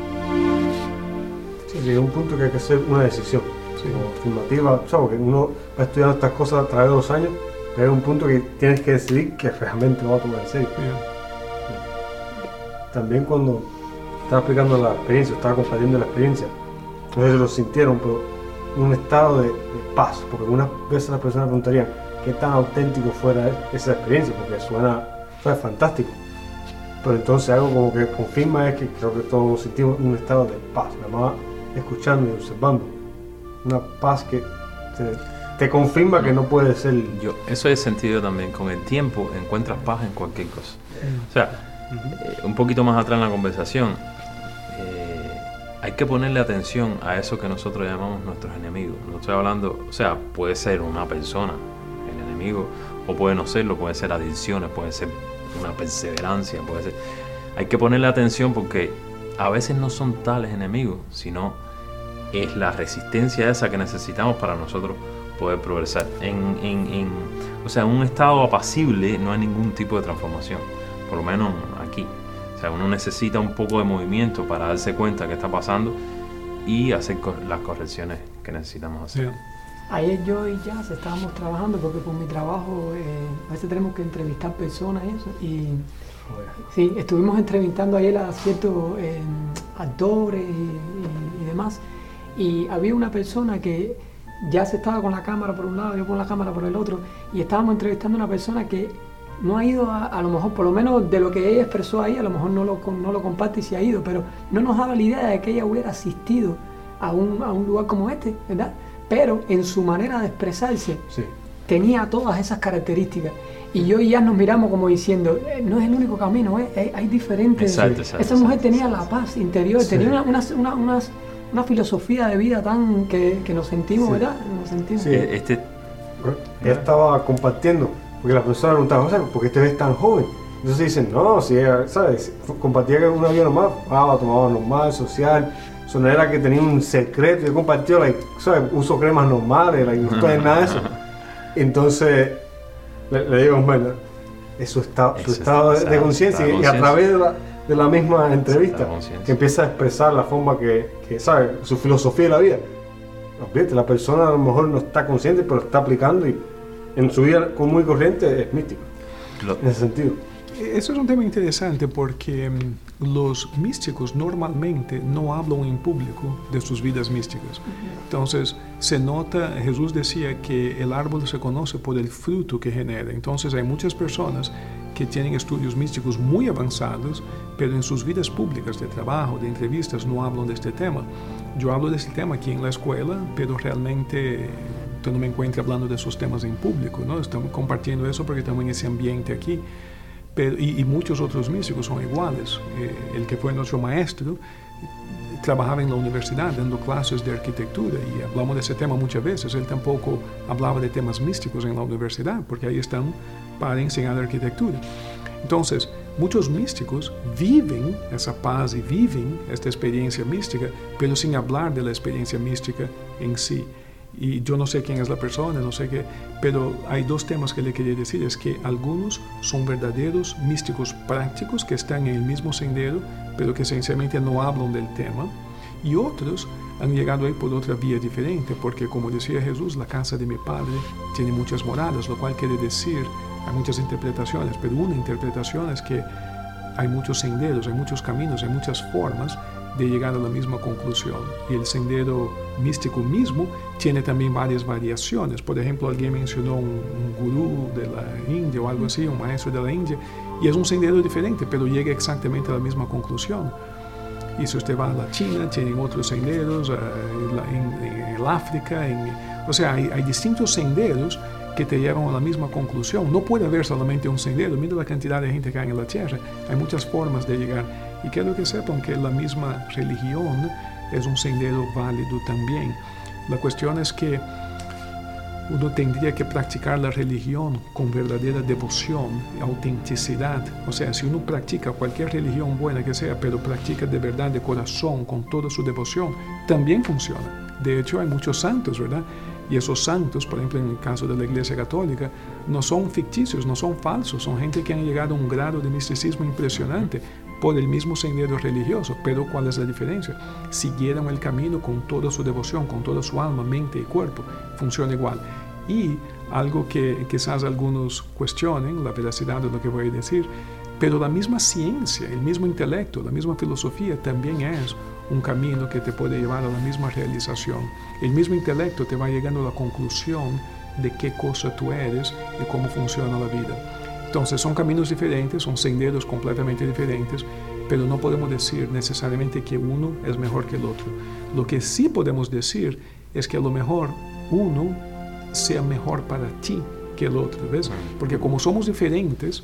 Sí, llega un punto que hay que hacer una decisión Sí. afirmativa, o sea, porque uno va estudiando estas cosas a través de los años, llega un punto que tienes que decidir que realmente lo va a tomar en serio. También cuando estaba explicando la experiencia, estaba compartiendo la experiencia, no sé si lo sintieron, pero un estado de, de paz, porque algunas veces las personas preguntarían qué tan auténtico fuera esa experiencia, porque suena, suena fantástico. Pero entonces algo como que confirma es que creo que todos sentimos un estado de paz, nada más escuchando y observando. Una paz que te, te confirma que no puede ser... Yo, eso he sentido también. Con el tiempo encuentras paz en cualquier cosa. O sea, eh, un poquito más atrás en la conversación, eh, hay que ponerle atención a eso que nosotros llamamos nuestros enemigos. No estoy hablando, o sea, puede ser una persona, el enemigo, o puede no serlo, puede ser adicciones, puede ser una perseverancia, puede ser... Hay que ponerle atención porque a veces no son tales enemigos, sino es la resistencia esa que necesitamos para nosotros poder progresar. En, en- en- o sea, en un estado apacible no hay ningún tipo de transformación, por lo menos aquí. O sea, uno necesita un poco de movimiento para darse cuenta que está pasando y hacer las correcciones que necesitamos hacer. Bien. Ayer yo y Jazz estábamos trabajando porque por mi trabajo eh, a veces tenemos que entrevistar personas y eso. Y sí, estuvimos entrevistando ayer a ciertos eh, actores y, y- y demás. Y había una persona que ya se estaba con la cámara por un lado, yo con la cámara por el otro. Y estábamos entrevistando a una persona que no ha ido a, a lo mejor, por lo menos de lo que ella expresó ahí, a lo mejor no lo, no lo comparte y se ha ido, pero no nos daba la idea de que ella hubiera asistido a un, a un lugar como este, ¿verdad? Pero en su manera de expresarse Sí. tenía todas esas características. Y yo y ya nos miramos como diciendo, "Eh, no es el único camino, ¿eh? hay, hay diferentes... Exacto, exacto, Esa mujer exacto, tenía la paz interior, Sí. tenía una, una, una, unas- una filosofía de vida tan que, que nos sentimos, Sí. ¿verdad? Nos sentimos. Sí. Este, Ella estaba compartiendo, porque la persona preguntaba, José, ¿por qué te ves tan joven? Entonces dicen, no, si ella, ¿sabes? Compartía que una vida normal, ah, tomaba normal, social, eso no era que tenía un secreto, yo compartía, like, ¿sabes? Uso cremas normales, like, no estoy en nada de eso. Entonces, le, le digo, bueno, es su estado, su estado de- de conciencia y, de a través de la, de la misma entrevista, que empieza a expresar la forma que, que, ¿sabes? Su filosofía de la vida. La persona a lo mejor no está consciente, pero está aplicando y en su vida común y corriente es místico, lo- en ese sentido. Eso es un tema interesante porque mm, los místicos normalmente no hablan en público de sus vidas místicas. Entonces, se nota, Jesús decía que el árbol se conoce por el fruto que genera. Entonces, hay muchas personas que tienen estudios místicos muy avanzados, pero en sus vidas públicas de trabajo, de entrevistas, no hablan de este tema. Yo hablo de este tema aquí en la escuela, pero realmente tú no me encuentras hablando de esos temas en público, ¿no? Estamos compartiendo eso porque estamos en ese ambiente aquí. Pero, y, y muchos otros místicos son iguales. Eh, el que fue nuestro maestro trabajaba en la dando clases de arquitectura y hablamos de ese tema muchas veces. Él tampoco hablaba de temas místicos en la porque ahí están para enseñar arquitectura. Entonces, muchos místicos viven esa paz y viven esta experiencia mística, pero sin hablar de la experiencia mística en sí. Y yo no sé quién es la persona, no sé qué, pero hay dos temas que le quería decir. Es que algunos son verdaderos místicos prácticos que están en el mismo sendero, pero que sencillamente no hablan del tema. Y otros han llegado ahí por otra vía diferente, porque como decía Jesús, la casa de mi padre tiene muchas moradas, lo cual quiere decir, hay muchas interpretaciones, pero una interpretación es que hay muchos senderos, hay muchos caminos, hay muchas formas de llegar a la misma conclusión. Y el sendero místico mismo tiene también varias variaciones. Por ejemplo, alguien mencionó un, un gurú de la India o algo así, un maestro de la India, y es un sendero diferente, pero llega exactamente a la misma conclusión. Y si usted va a la China, tienen otros senderos, eh, en, el África, en- o sea, hay, hay distintos senderos que te llevan a la misma conclusión. No puede haber solamente un sendero, mira la cantidad de gente que hay en la Tierra, hay muchas formas de llegar. Y quiero que sepan que la misma religión es un sendero válido también. La cuestión es que uno tendría que practicar la religión con verdadera devoción, autenticidad. O sea, si uno practica cualquier religión buena que sea, pero practica de verdad, de corazón, con toda su devoción, también funciona. De hecho, hay muchos santos, ¿verdad? Y esos santos, por ejemplo, en el caso de la Iglesia Católica, no son ficticios, no son falsos, son gente que han llegado a un grado de misticismo impresionante por el mismo sendero religioso. Pero ¿cuál es la diferencia? Siguieron el camino con toda su devoción, con toda su alma, mente y cuerpo. Funciona igual. Y algo que quizás algunos cuestionen, la veracidad de lo que voy a decir, pero la misma ciencia, el mismo intelecto, la misma filosofía también es un camino que te puede llevar a la misma realización. El mismo intelecto te va llegando a la conclusión de qué cosa tú eres y cómo funciona la vida. Entonces son caminos diferentes, son senderos completamente diferentes, pero no podemos decir necesariamente que uno es mejor que el otro. Lo que sí podemos decir es que a lo mejor uno sea mejor para ti que el otro, ¿ves? Porque como somos diferentes,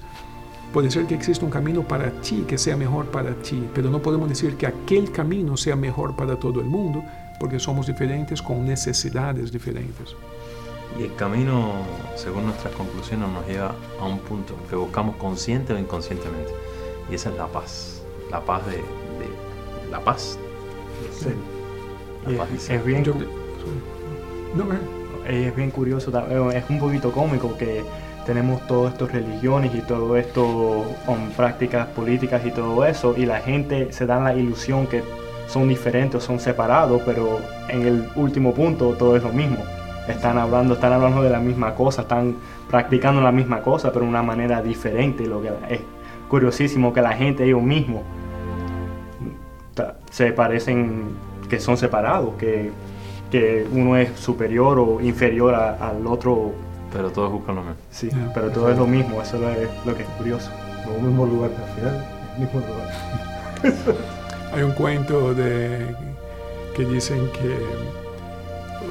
puede ser que exista un camino para ti que sea mejor para ti, pero no podemos decir que aquel camino sea mejor para todo el mundo, porque somos diferentes con necesidades diferentes. Y el camino, según nuestras conclusiones, nos lleva a un punto que buscamos consciente o inconscientemente, y esa es la paz, la paz de, la paz. Sí. es, bien. no, es bien curioso, eh, es un poquito cómico que tenemos todas estas religiones y todo esto con prácticas políticas y todo eso, y la gente se da la ilusión que son diferentes, son separados, pero en el último punto todo es lo mismo. Están hablando, están hablando de la misma cosa, están practicando la misma cosa, pero de una manera diferente. Lo que es curiosísimo que la gente ellos mismos se parecen que son separados, que que uno es superior o inferior al otro. Pero todos buscan lo mismo. Sí, pero todo es lo mismo, eso es lo que es curioso. el mismo lugar, al final, el mismo lugar. Hay un cuento de, que dicen que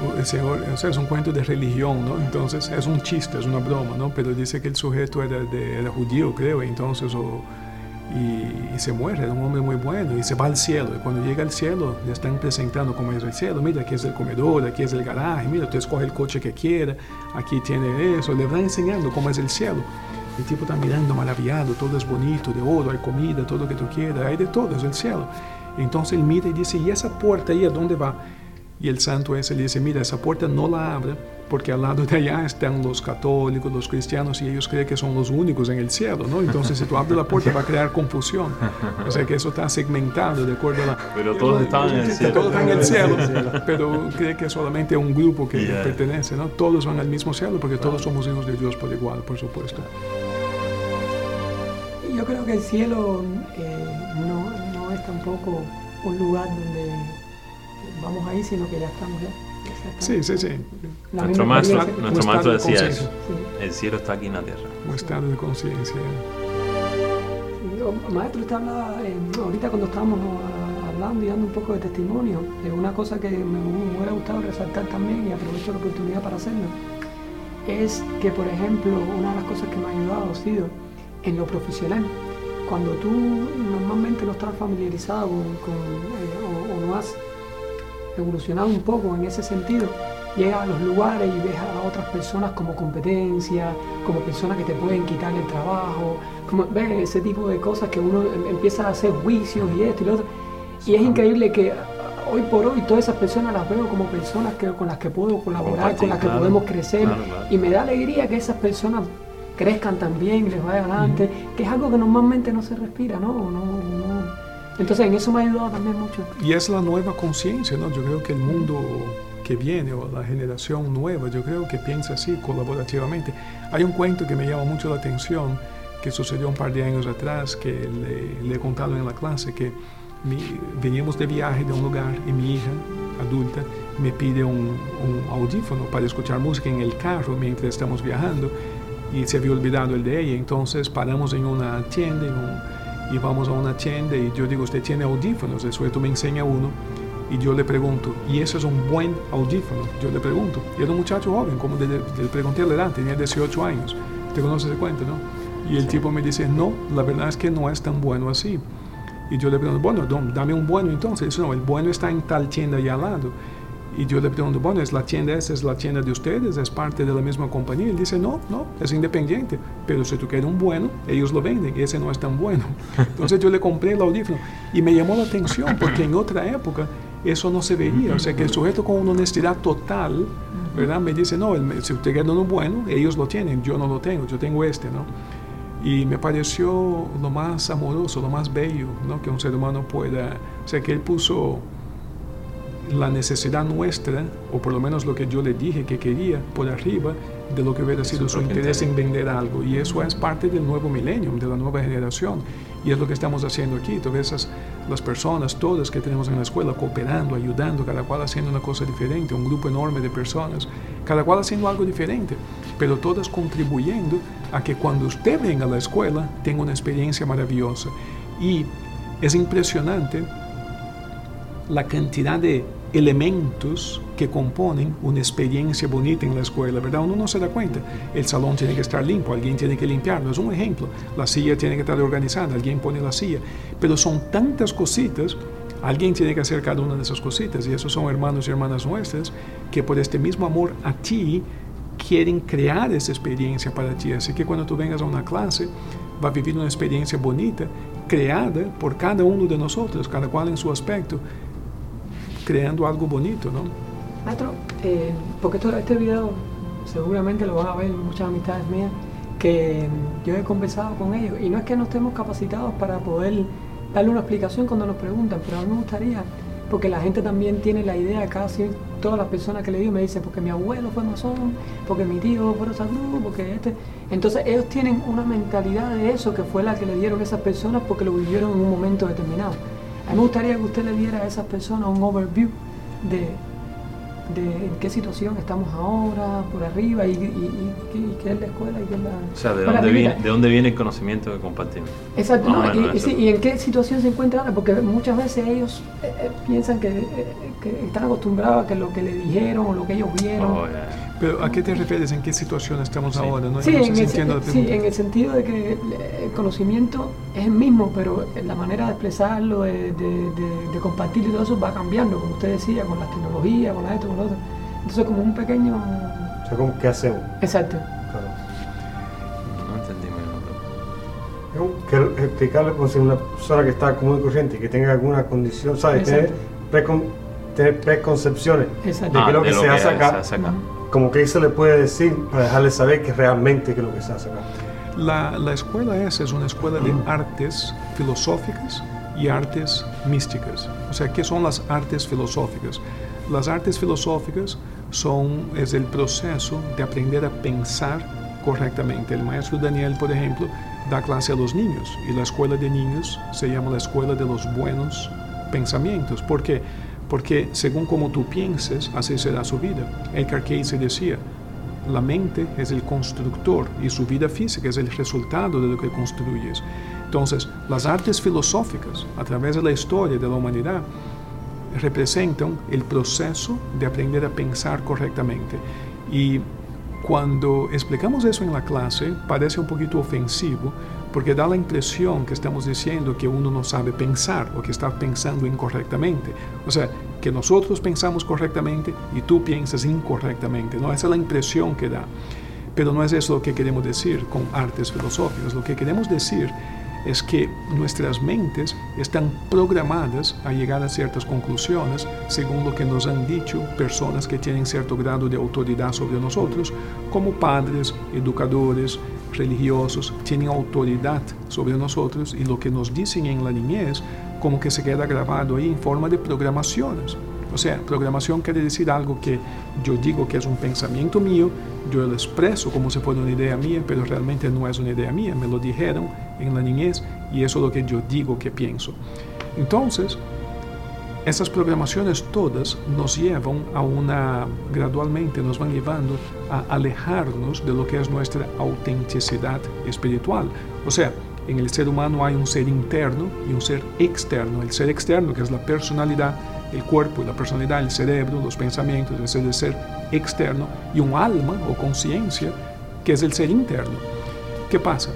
o sea, es un cuento de religión, ¿no? Entonces es un chiste, es una broma, ¿no? Pero dice que el sujeto era, de, era judío, creo, entonces o, y, se muere, era un hombre muy bueno y se va al cielo. Y cuando llega al cielo, le están presentando cómo es el cielo. Mira, aquí es el comedor, aquí es el garaje, mira, tú escoge el coche que quieras, aquí tiene eso. Le va enseñando cómo es el cielo. El tipo está mirando maravillado, todo es bonito, de oro, hay comida, todo lo que tú quieras, hay de todo, es el cielo. Entonces él mira y dice, ¿y esa puerta ahí a dónde va? Y el santo ese le dice, mira, esa puerta no la abre porque al lado de allá están los católicos, los cristianos y ellos creen que son los únicos en el cielo, ¿no? Entonces si tú abres la puerta va a crear confusión. O sea que eso está segmentado de acuerdo a la... Pero todos están en el cielo. Todos están en el cielo, pero cree que solamente un grupo que pertenece, ¿no? Todos van al mismo cielo porque todos somos hijos de Dios por igual, por supuesto. Yo creo que el cielo eh, no, no es tampoco un lugar donde vamos ahí, sino que ya estamos ya. Sí, sí, sí. nuestro maestro, nuestro maestro decía eso. El cielo está aquí en la tierra. Un estado de conciencia. maestro, usted hablaba, eh, ahorita cuando estábamos hablando y dando un poco de testimonio, de una cosa que me, me hubiera gustado resaltar también y aprovecho la oportunidad para hacerlo, es que, por ejemplo, una de las cosas que me ha ayudado ha sido en lo profesional. Cuando tú normalmente no estás familiarizado con, eh, o no has evolucionado un poco en ese sentido, llega a los lugares y ves a otras personas como competencia, como personas que te pueden quitar el trabajo, como ves ese tipo de cosas que uno em, empieza a hacer juicios y esto y lo otro. Y es increíble que hoy por hoy todas esas personas las veo como personas que, con las que puedo colaborar, con las que podemos crecer. Y me da alegría que esas personas crezcan también, les vaya adelante, que es algo que normalmente no se respira, ¿no? no, no entonces en eso me ha ayudado también mucho. Y es la nueva conciencia, ¿no? Yo creo que el mundo que viene o la generación nueva, yo creo que piensa así colaborativamente. Hay un cuento que me llama mucho la atención que sucedió un par de años atrás que le, he contado en la clase que veníamos de viaje de un lugar y mi hija adulta me pide un, un, audífono para escuchar música en el carro mientras estamos viajando y se había olvidado el de ella. Entonces paramos en una tienda, en un, y vamos a una tienda y yo digo, usted tiene audífonos, el sujeto me enseña uno y yo le pregunto, ¿y eso es un buen audífono? Yo le pregunto, y era un muchacho joven, como le, pregunté a la edad, tenía 18 años, te conoces de cuenta, ¿no? Y el tipo me dice, no, la verdad es que no es tan bueno así. Y yo le pregunto, bueno, dame un bueno entonces. No, el bueno está en tal tienda allá al lado. Y yo le pregunto, bueno, ¿es la tienda esa, es la tienda de ustedes? ¿Es parte de la misma compañía? Él dice, no, no, es independiente. Pero si tú quieres un bueno, ellos lo venden. Ese no es tan bueno. Entonces yo le compré el audífono. Y me llamó la atención porque en otra época eso no se veía. O sea, que el sujeto con una honestidad total, ¿verdad? Me dice, no, si usted quiere uno bueno, ellos lo tienen. Yo no lo tengo, yo tengo este, ¿no? Y me pareció lo más amoroso, lo más bello, ¿no? Que un ser humano pueda... O sea, que él puso la necesidad nuestra, o por lo menos lo que yo le dije que quería, por arriba de lo que hubiera sido su interés en vender algo. Y eso es parte del nuevo milenio, de la nueva generación. Y es lo que estamos haciendo aquí. Todas esas, las personas, todas que tenemos en la escuela, cooperando, ayudando, cada cual haciendo una cosa diferente, un grupo enorme de personas, cada cual haciendo algo diferente, pero todas contribuyendo a que cuando usted venga a la escuela tenga una experiencia maravillosa. Y es impresionante la cantidad de elementos que componen una experiencia bonita en la escuela, ¿verdad? Uno no se da cuenta. El salón tiene que estar limpio, alguien tiene que limpiarlo, es un ejemplo. La silla tiene que estar organizada, alguien pone la silla. Pero son tantas cositas, alguien tiene que hacer cada una de esas cositas. Y esos son hermanos y hermanas nuestras que por este mismo amor a ti quieren crear esa experiencia para ti. Así que cuando tú vengas a una clase, va a vivir una experiencia bonita, creada por cada uno de nosotros, cada cual en su aspecto, creando algo bonito, ¿no? Maestro, eh, porque esto, este video seguramente lo van a ver muchas amistades mías que yo he conversado con ellos y no es que no estemos capacitados para poder darle una explicación cuando nos preguntan, pero a mí me gustaría, porque la gente también tiene la idea, casi todas las personas que le digo me dicen, porque mi abuelo fue masón, porque mi tío fue cruz, porque este... Entonces ellos tienen una mentalidad de eso que fue la que le dieron esas personas porque lo vivieron en un momento determinado. A mí me gustaría que usted le diera a esas personas un overview de, de en qué situación estamos ahora, por arriba, y, qué es la escuela y qué es la... O sea, ¿de dónde, viene, ¿de dónde viene el conocimiento que compartimos? Exacto, y, en qué situación se encuentra ahora, porque muchas veces ellos eh, eh, piensan que, eh, que, están acostumbrados a que lo que le dijeron o lo que ellos vieron... Oh, pero ¿a qué te refieres? ¿En qué situación estamos ahora? ¿no? Sí, en el, sí, en el sentido de que el conocimiento es el mismo, pero la manera de expresarlo, de, de, compartirlo y todo eso va cambiando, como usted decía, con las tecnologías, con esto, con Entonces, como un pequeño... O sea, como ¿qué hacemos? Exacto. Claro. No entendí que explicarle como si una persona que está común y corriente, que tenga alguna condición, ¿sabes? Tener, preconcepciones de qué es lo que, se, hace acá como que se le puede decir para dejarle saber que realmente qué es lo que se hace acá. La, la escuela esa es una escuela de artes filosóficas y artes místicas. O sea, ¿qué son las artes filosóficas? Las artes filosóficas son, es el proceso de aprender a pensar correctamente. El maestro Daniel, por ejemplo, da clase a los niños y la escuela de niños se llama la escuela de los buenos pensamientos. ¿Por qué? porque según como tú pienses, así será su vida. El se decía, la mente es el constructor y su vida física es el resultado de lo que construyes. Entonces, las artes filosóficas, a través de la historia de la humanidad, representan el proceso de aprender a pensar correctamente. Y cuando explicamos eso en la clase, parece un poquito ofensivo, porque da la impresión que estamos diciendo que uno no sabe pensar o que está pensando incorrectamente. O sea, que nosotros pensamos correctamente y tú piensas incorrectamente. ¿no? Esa es la impresión que da. Pero no es eso lo que queremos decir con artes filosóficas. Lo que queremos decir es que nuestras mentes están programadas a llegar a ciertas conclusiones según lo que nos han dicho personas que tienen cierto grado de autoridad sobre nosotros, como padres, educadores, religiosos, tienen autoridad sobre nosotros y lo que nos dicen en la niñez como que se queda grabado ahí en forma de programaciones. O sea, programación quiere decir algo que yo digo que es un pensamiento mío, yo lo expreso como si fuera una idea mía, pero realmente no es una idea mía, me lo dijeron en la niñez y eso es lo que yo digo que pienso. Entonces, esas programaciones todas nos llevan a una, gradualmente nos van llevando a alejarnos de lo que es nuestra autenticidad espiritual. O sea, en el ser humano hay un ser interno y un ser externo. El ser externo, que es la personalidad, el cuerpo y la personalidad, el cerebro, los pensamientos, es el ser externo, y un alma o conciencia, que es el ser interno. ¿Qué pasa?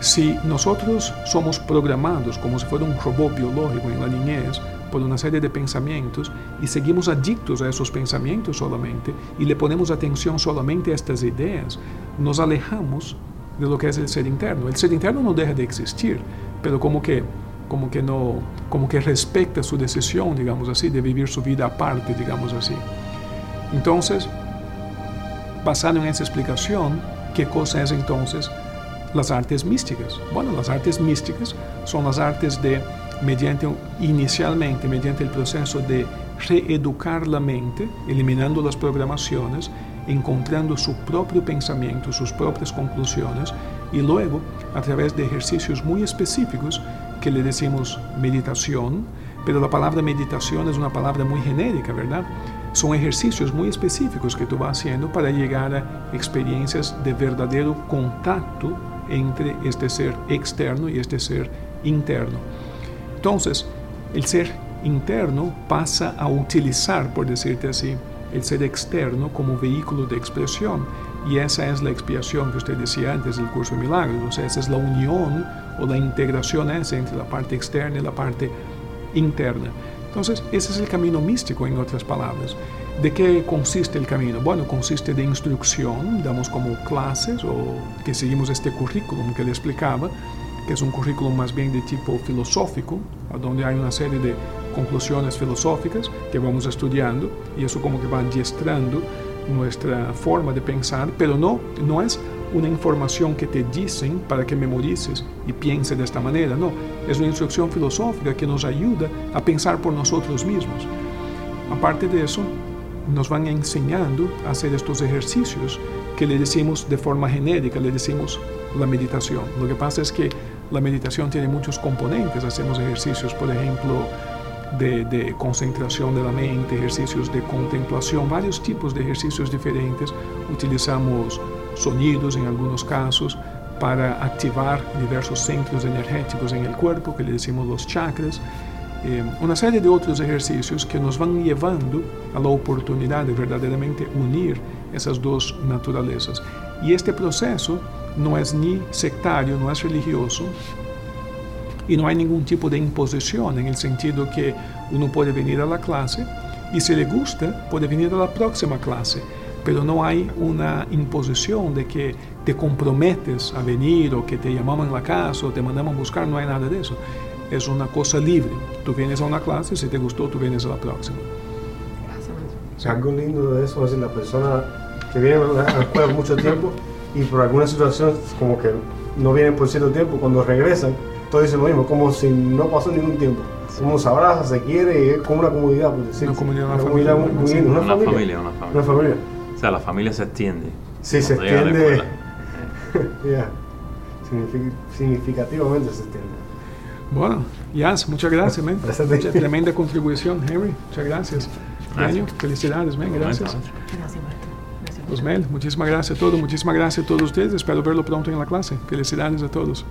Si nosotros somos programados como si fuera un robot biológico en la niñez, por una serie de pensamientos y seguimos adictos a esos pensamientos solamente y le ponemos atención solamente a estas ideas, nos alejamos de lo que es el ser interno. El ser interno no deja de existir, pero como que como que no como que respecta su decisión, digamos así, de vivir su vida aparte, digamos así. Entonces, basado en esa explicación, ¿qué cosa es entonces las artes místicas? Bueno, las artes místicas son las artes de mediante inicialmente mediante el proceso de reeducar la mente, eliminando las programaciones, encontrando su propio pensamiento, sus propias conclusiones y luego a través de ejercicios muy específicos que le decimos meditación, pero la palabra meditación es una palabra muy genérica, ¿verdad? Son ejercicios muy específicos que tú vas haciendo para llegar a experiencias de verdadero contacto entre este ser externo y este ser interno. Entonces, el ser interno pasa a utilizar, por decirte así, el ser externo como vehículo de expresión. Y esa es la expiación que usted decía antes del curso de milagros. O sea, esa es la unión o la integración esa entre la parte externa y la parte interna. Entonces, ese es el camino místico, en otras palabras. ¿De qué consiste el camino? Bueno, consiste de instrucción, damos como clases o que seguimos este currículum que le explicaba, que es un currículum más bien de tipo filosófico, donde hay una serie de conclusiones filosóficas que vamos estudiando y eso como que va adiestrando nuestra forma de pensar, pero no, no es una información que te dicen para que memorices y pienses de esta manera, no, es una instrucción filosófica que nos ayuda a pensar por nosotros mismos. Aparte de eso, nos van enseñando a hacer estos ejercicios que le decimos de forma genérica, le decimos la meditación. Lo que pasa es que la meditación tiene muchos componentes, hacemos ejercicios, por ejemplo, de, concentración de la mente, ejercicios de contemplación, varios tipos de ejercicios diferentes. Utilizamos sonidos en algunos casos para activar diversos centros energéticos en el cuerpo, que le decimos los chakras. Eh, una serie de otros ejercicios que nos van llevando a la oportunidad de verdaderamente unir esas dos naturalezas. Y este proceso no es ni sectario, no es religioso, y no hay ningún tipo de imposición en el sentido que uno puede venir a la clase y si le gusta puede venir a la próxima clase, pero no hay una imposición de que te comprometes a venir o que te llamamos en la casa o te mandamos a buscar, no hay nada de eso. Es una cosa libre. Tú vienes a una clase, si te gustó, tú vienes a la próxima. Gracias. Algo lindo de eso es la persona que viene a la escuela mucho tiempo y por alguna situación como que no vienen por cierto tiempo, cuando regresan, todos dicen lo mismo, como si no pasó ningún tiempo. Como se abraza, se quiere, y es como una comunidad, por decir. Una comunidad, una, familia, muy, una, familia. una, familia. una familia. O sea, la familia se extiende. Sí, se extiende. ya. Significativamente se extiende. Bueno, Jans, muchas gracias, men. Mucha tremenda contribución, Henry. Muchas gracias. gracias. felicidades, men. Gracias. Gracias, Osmel, muchísimas gracias a todos, muchísimas gracias a todos ustedes. Espero verlo pronto en la clase. Felicidades a todos.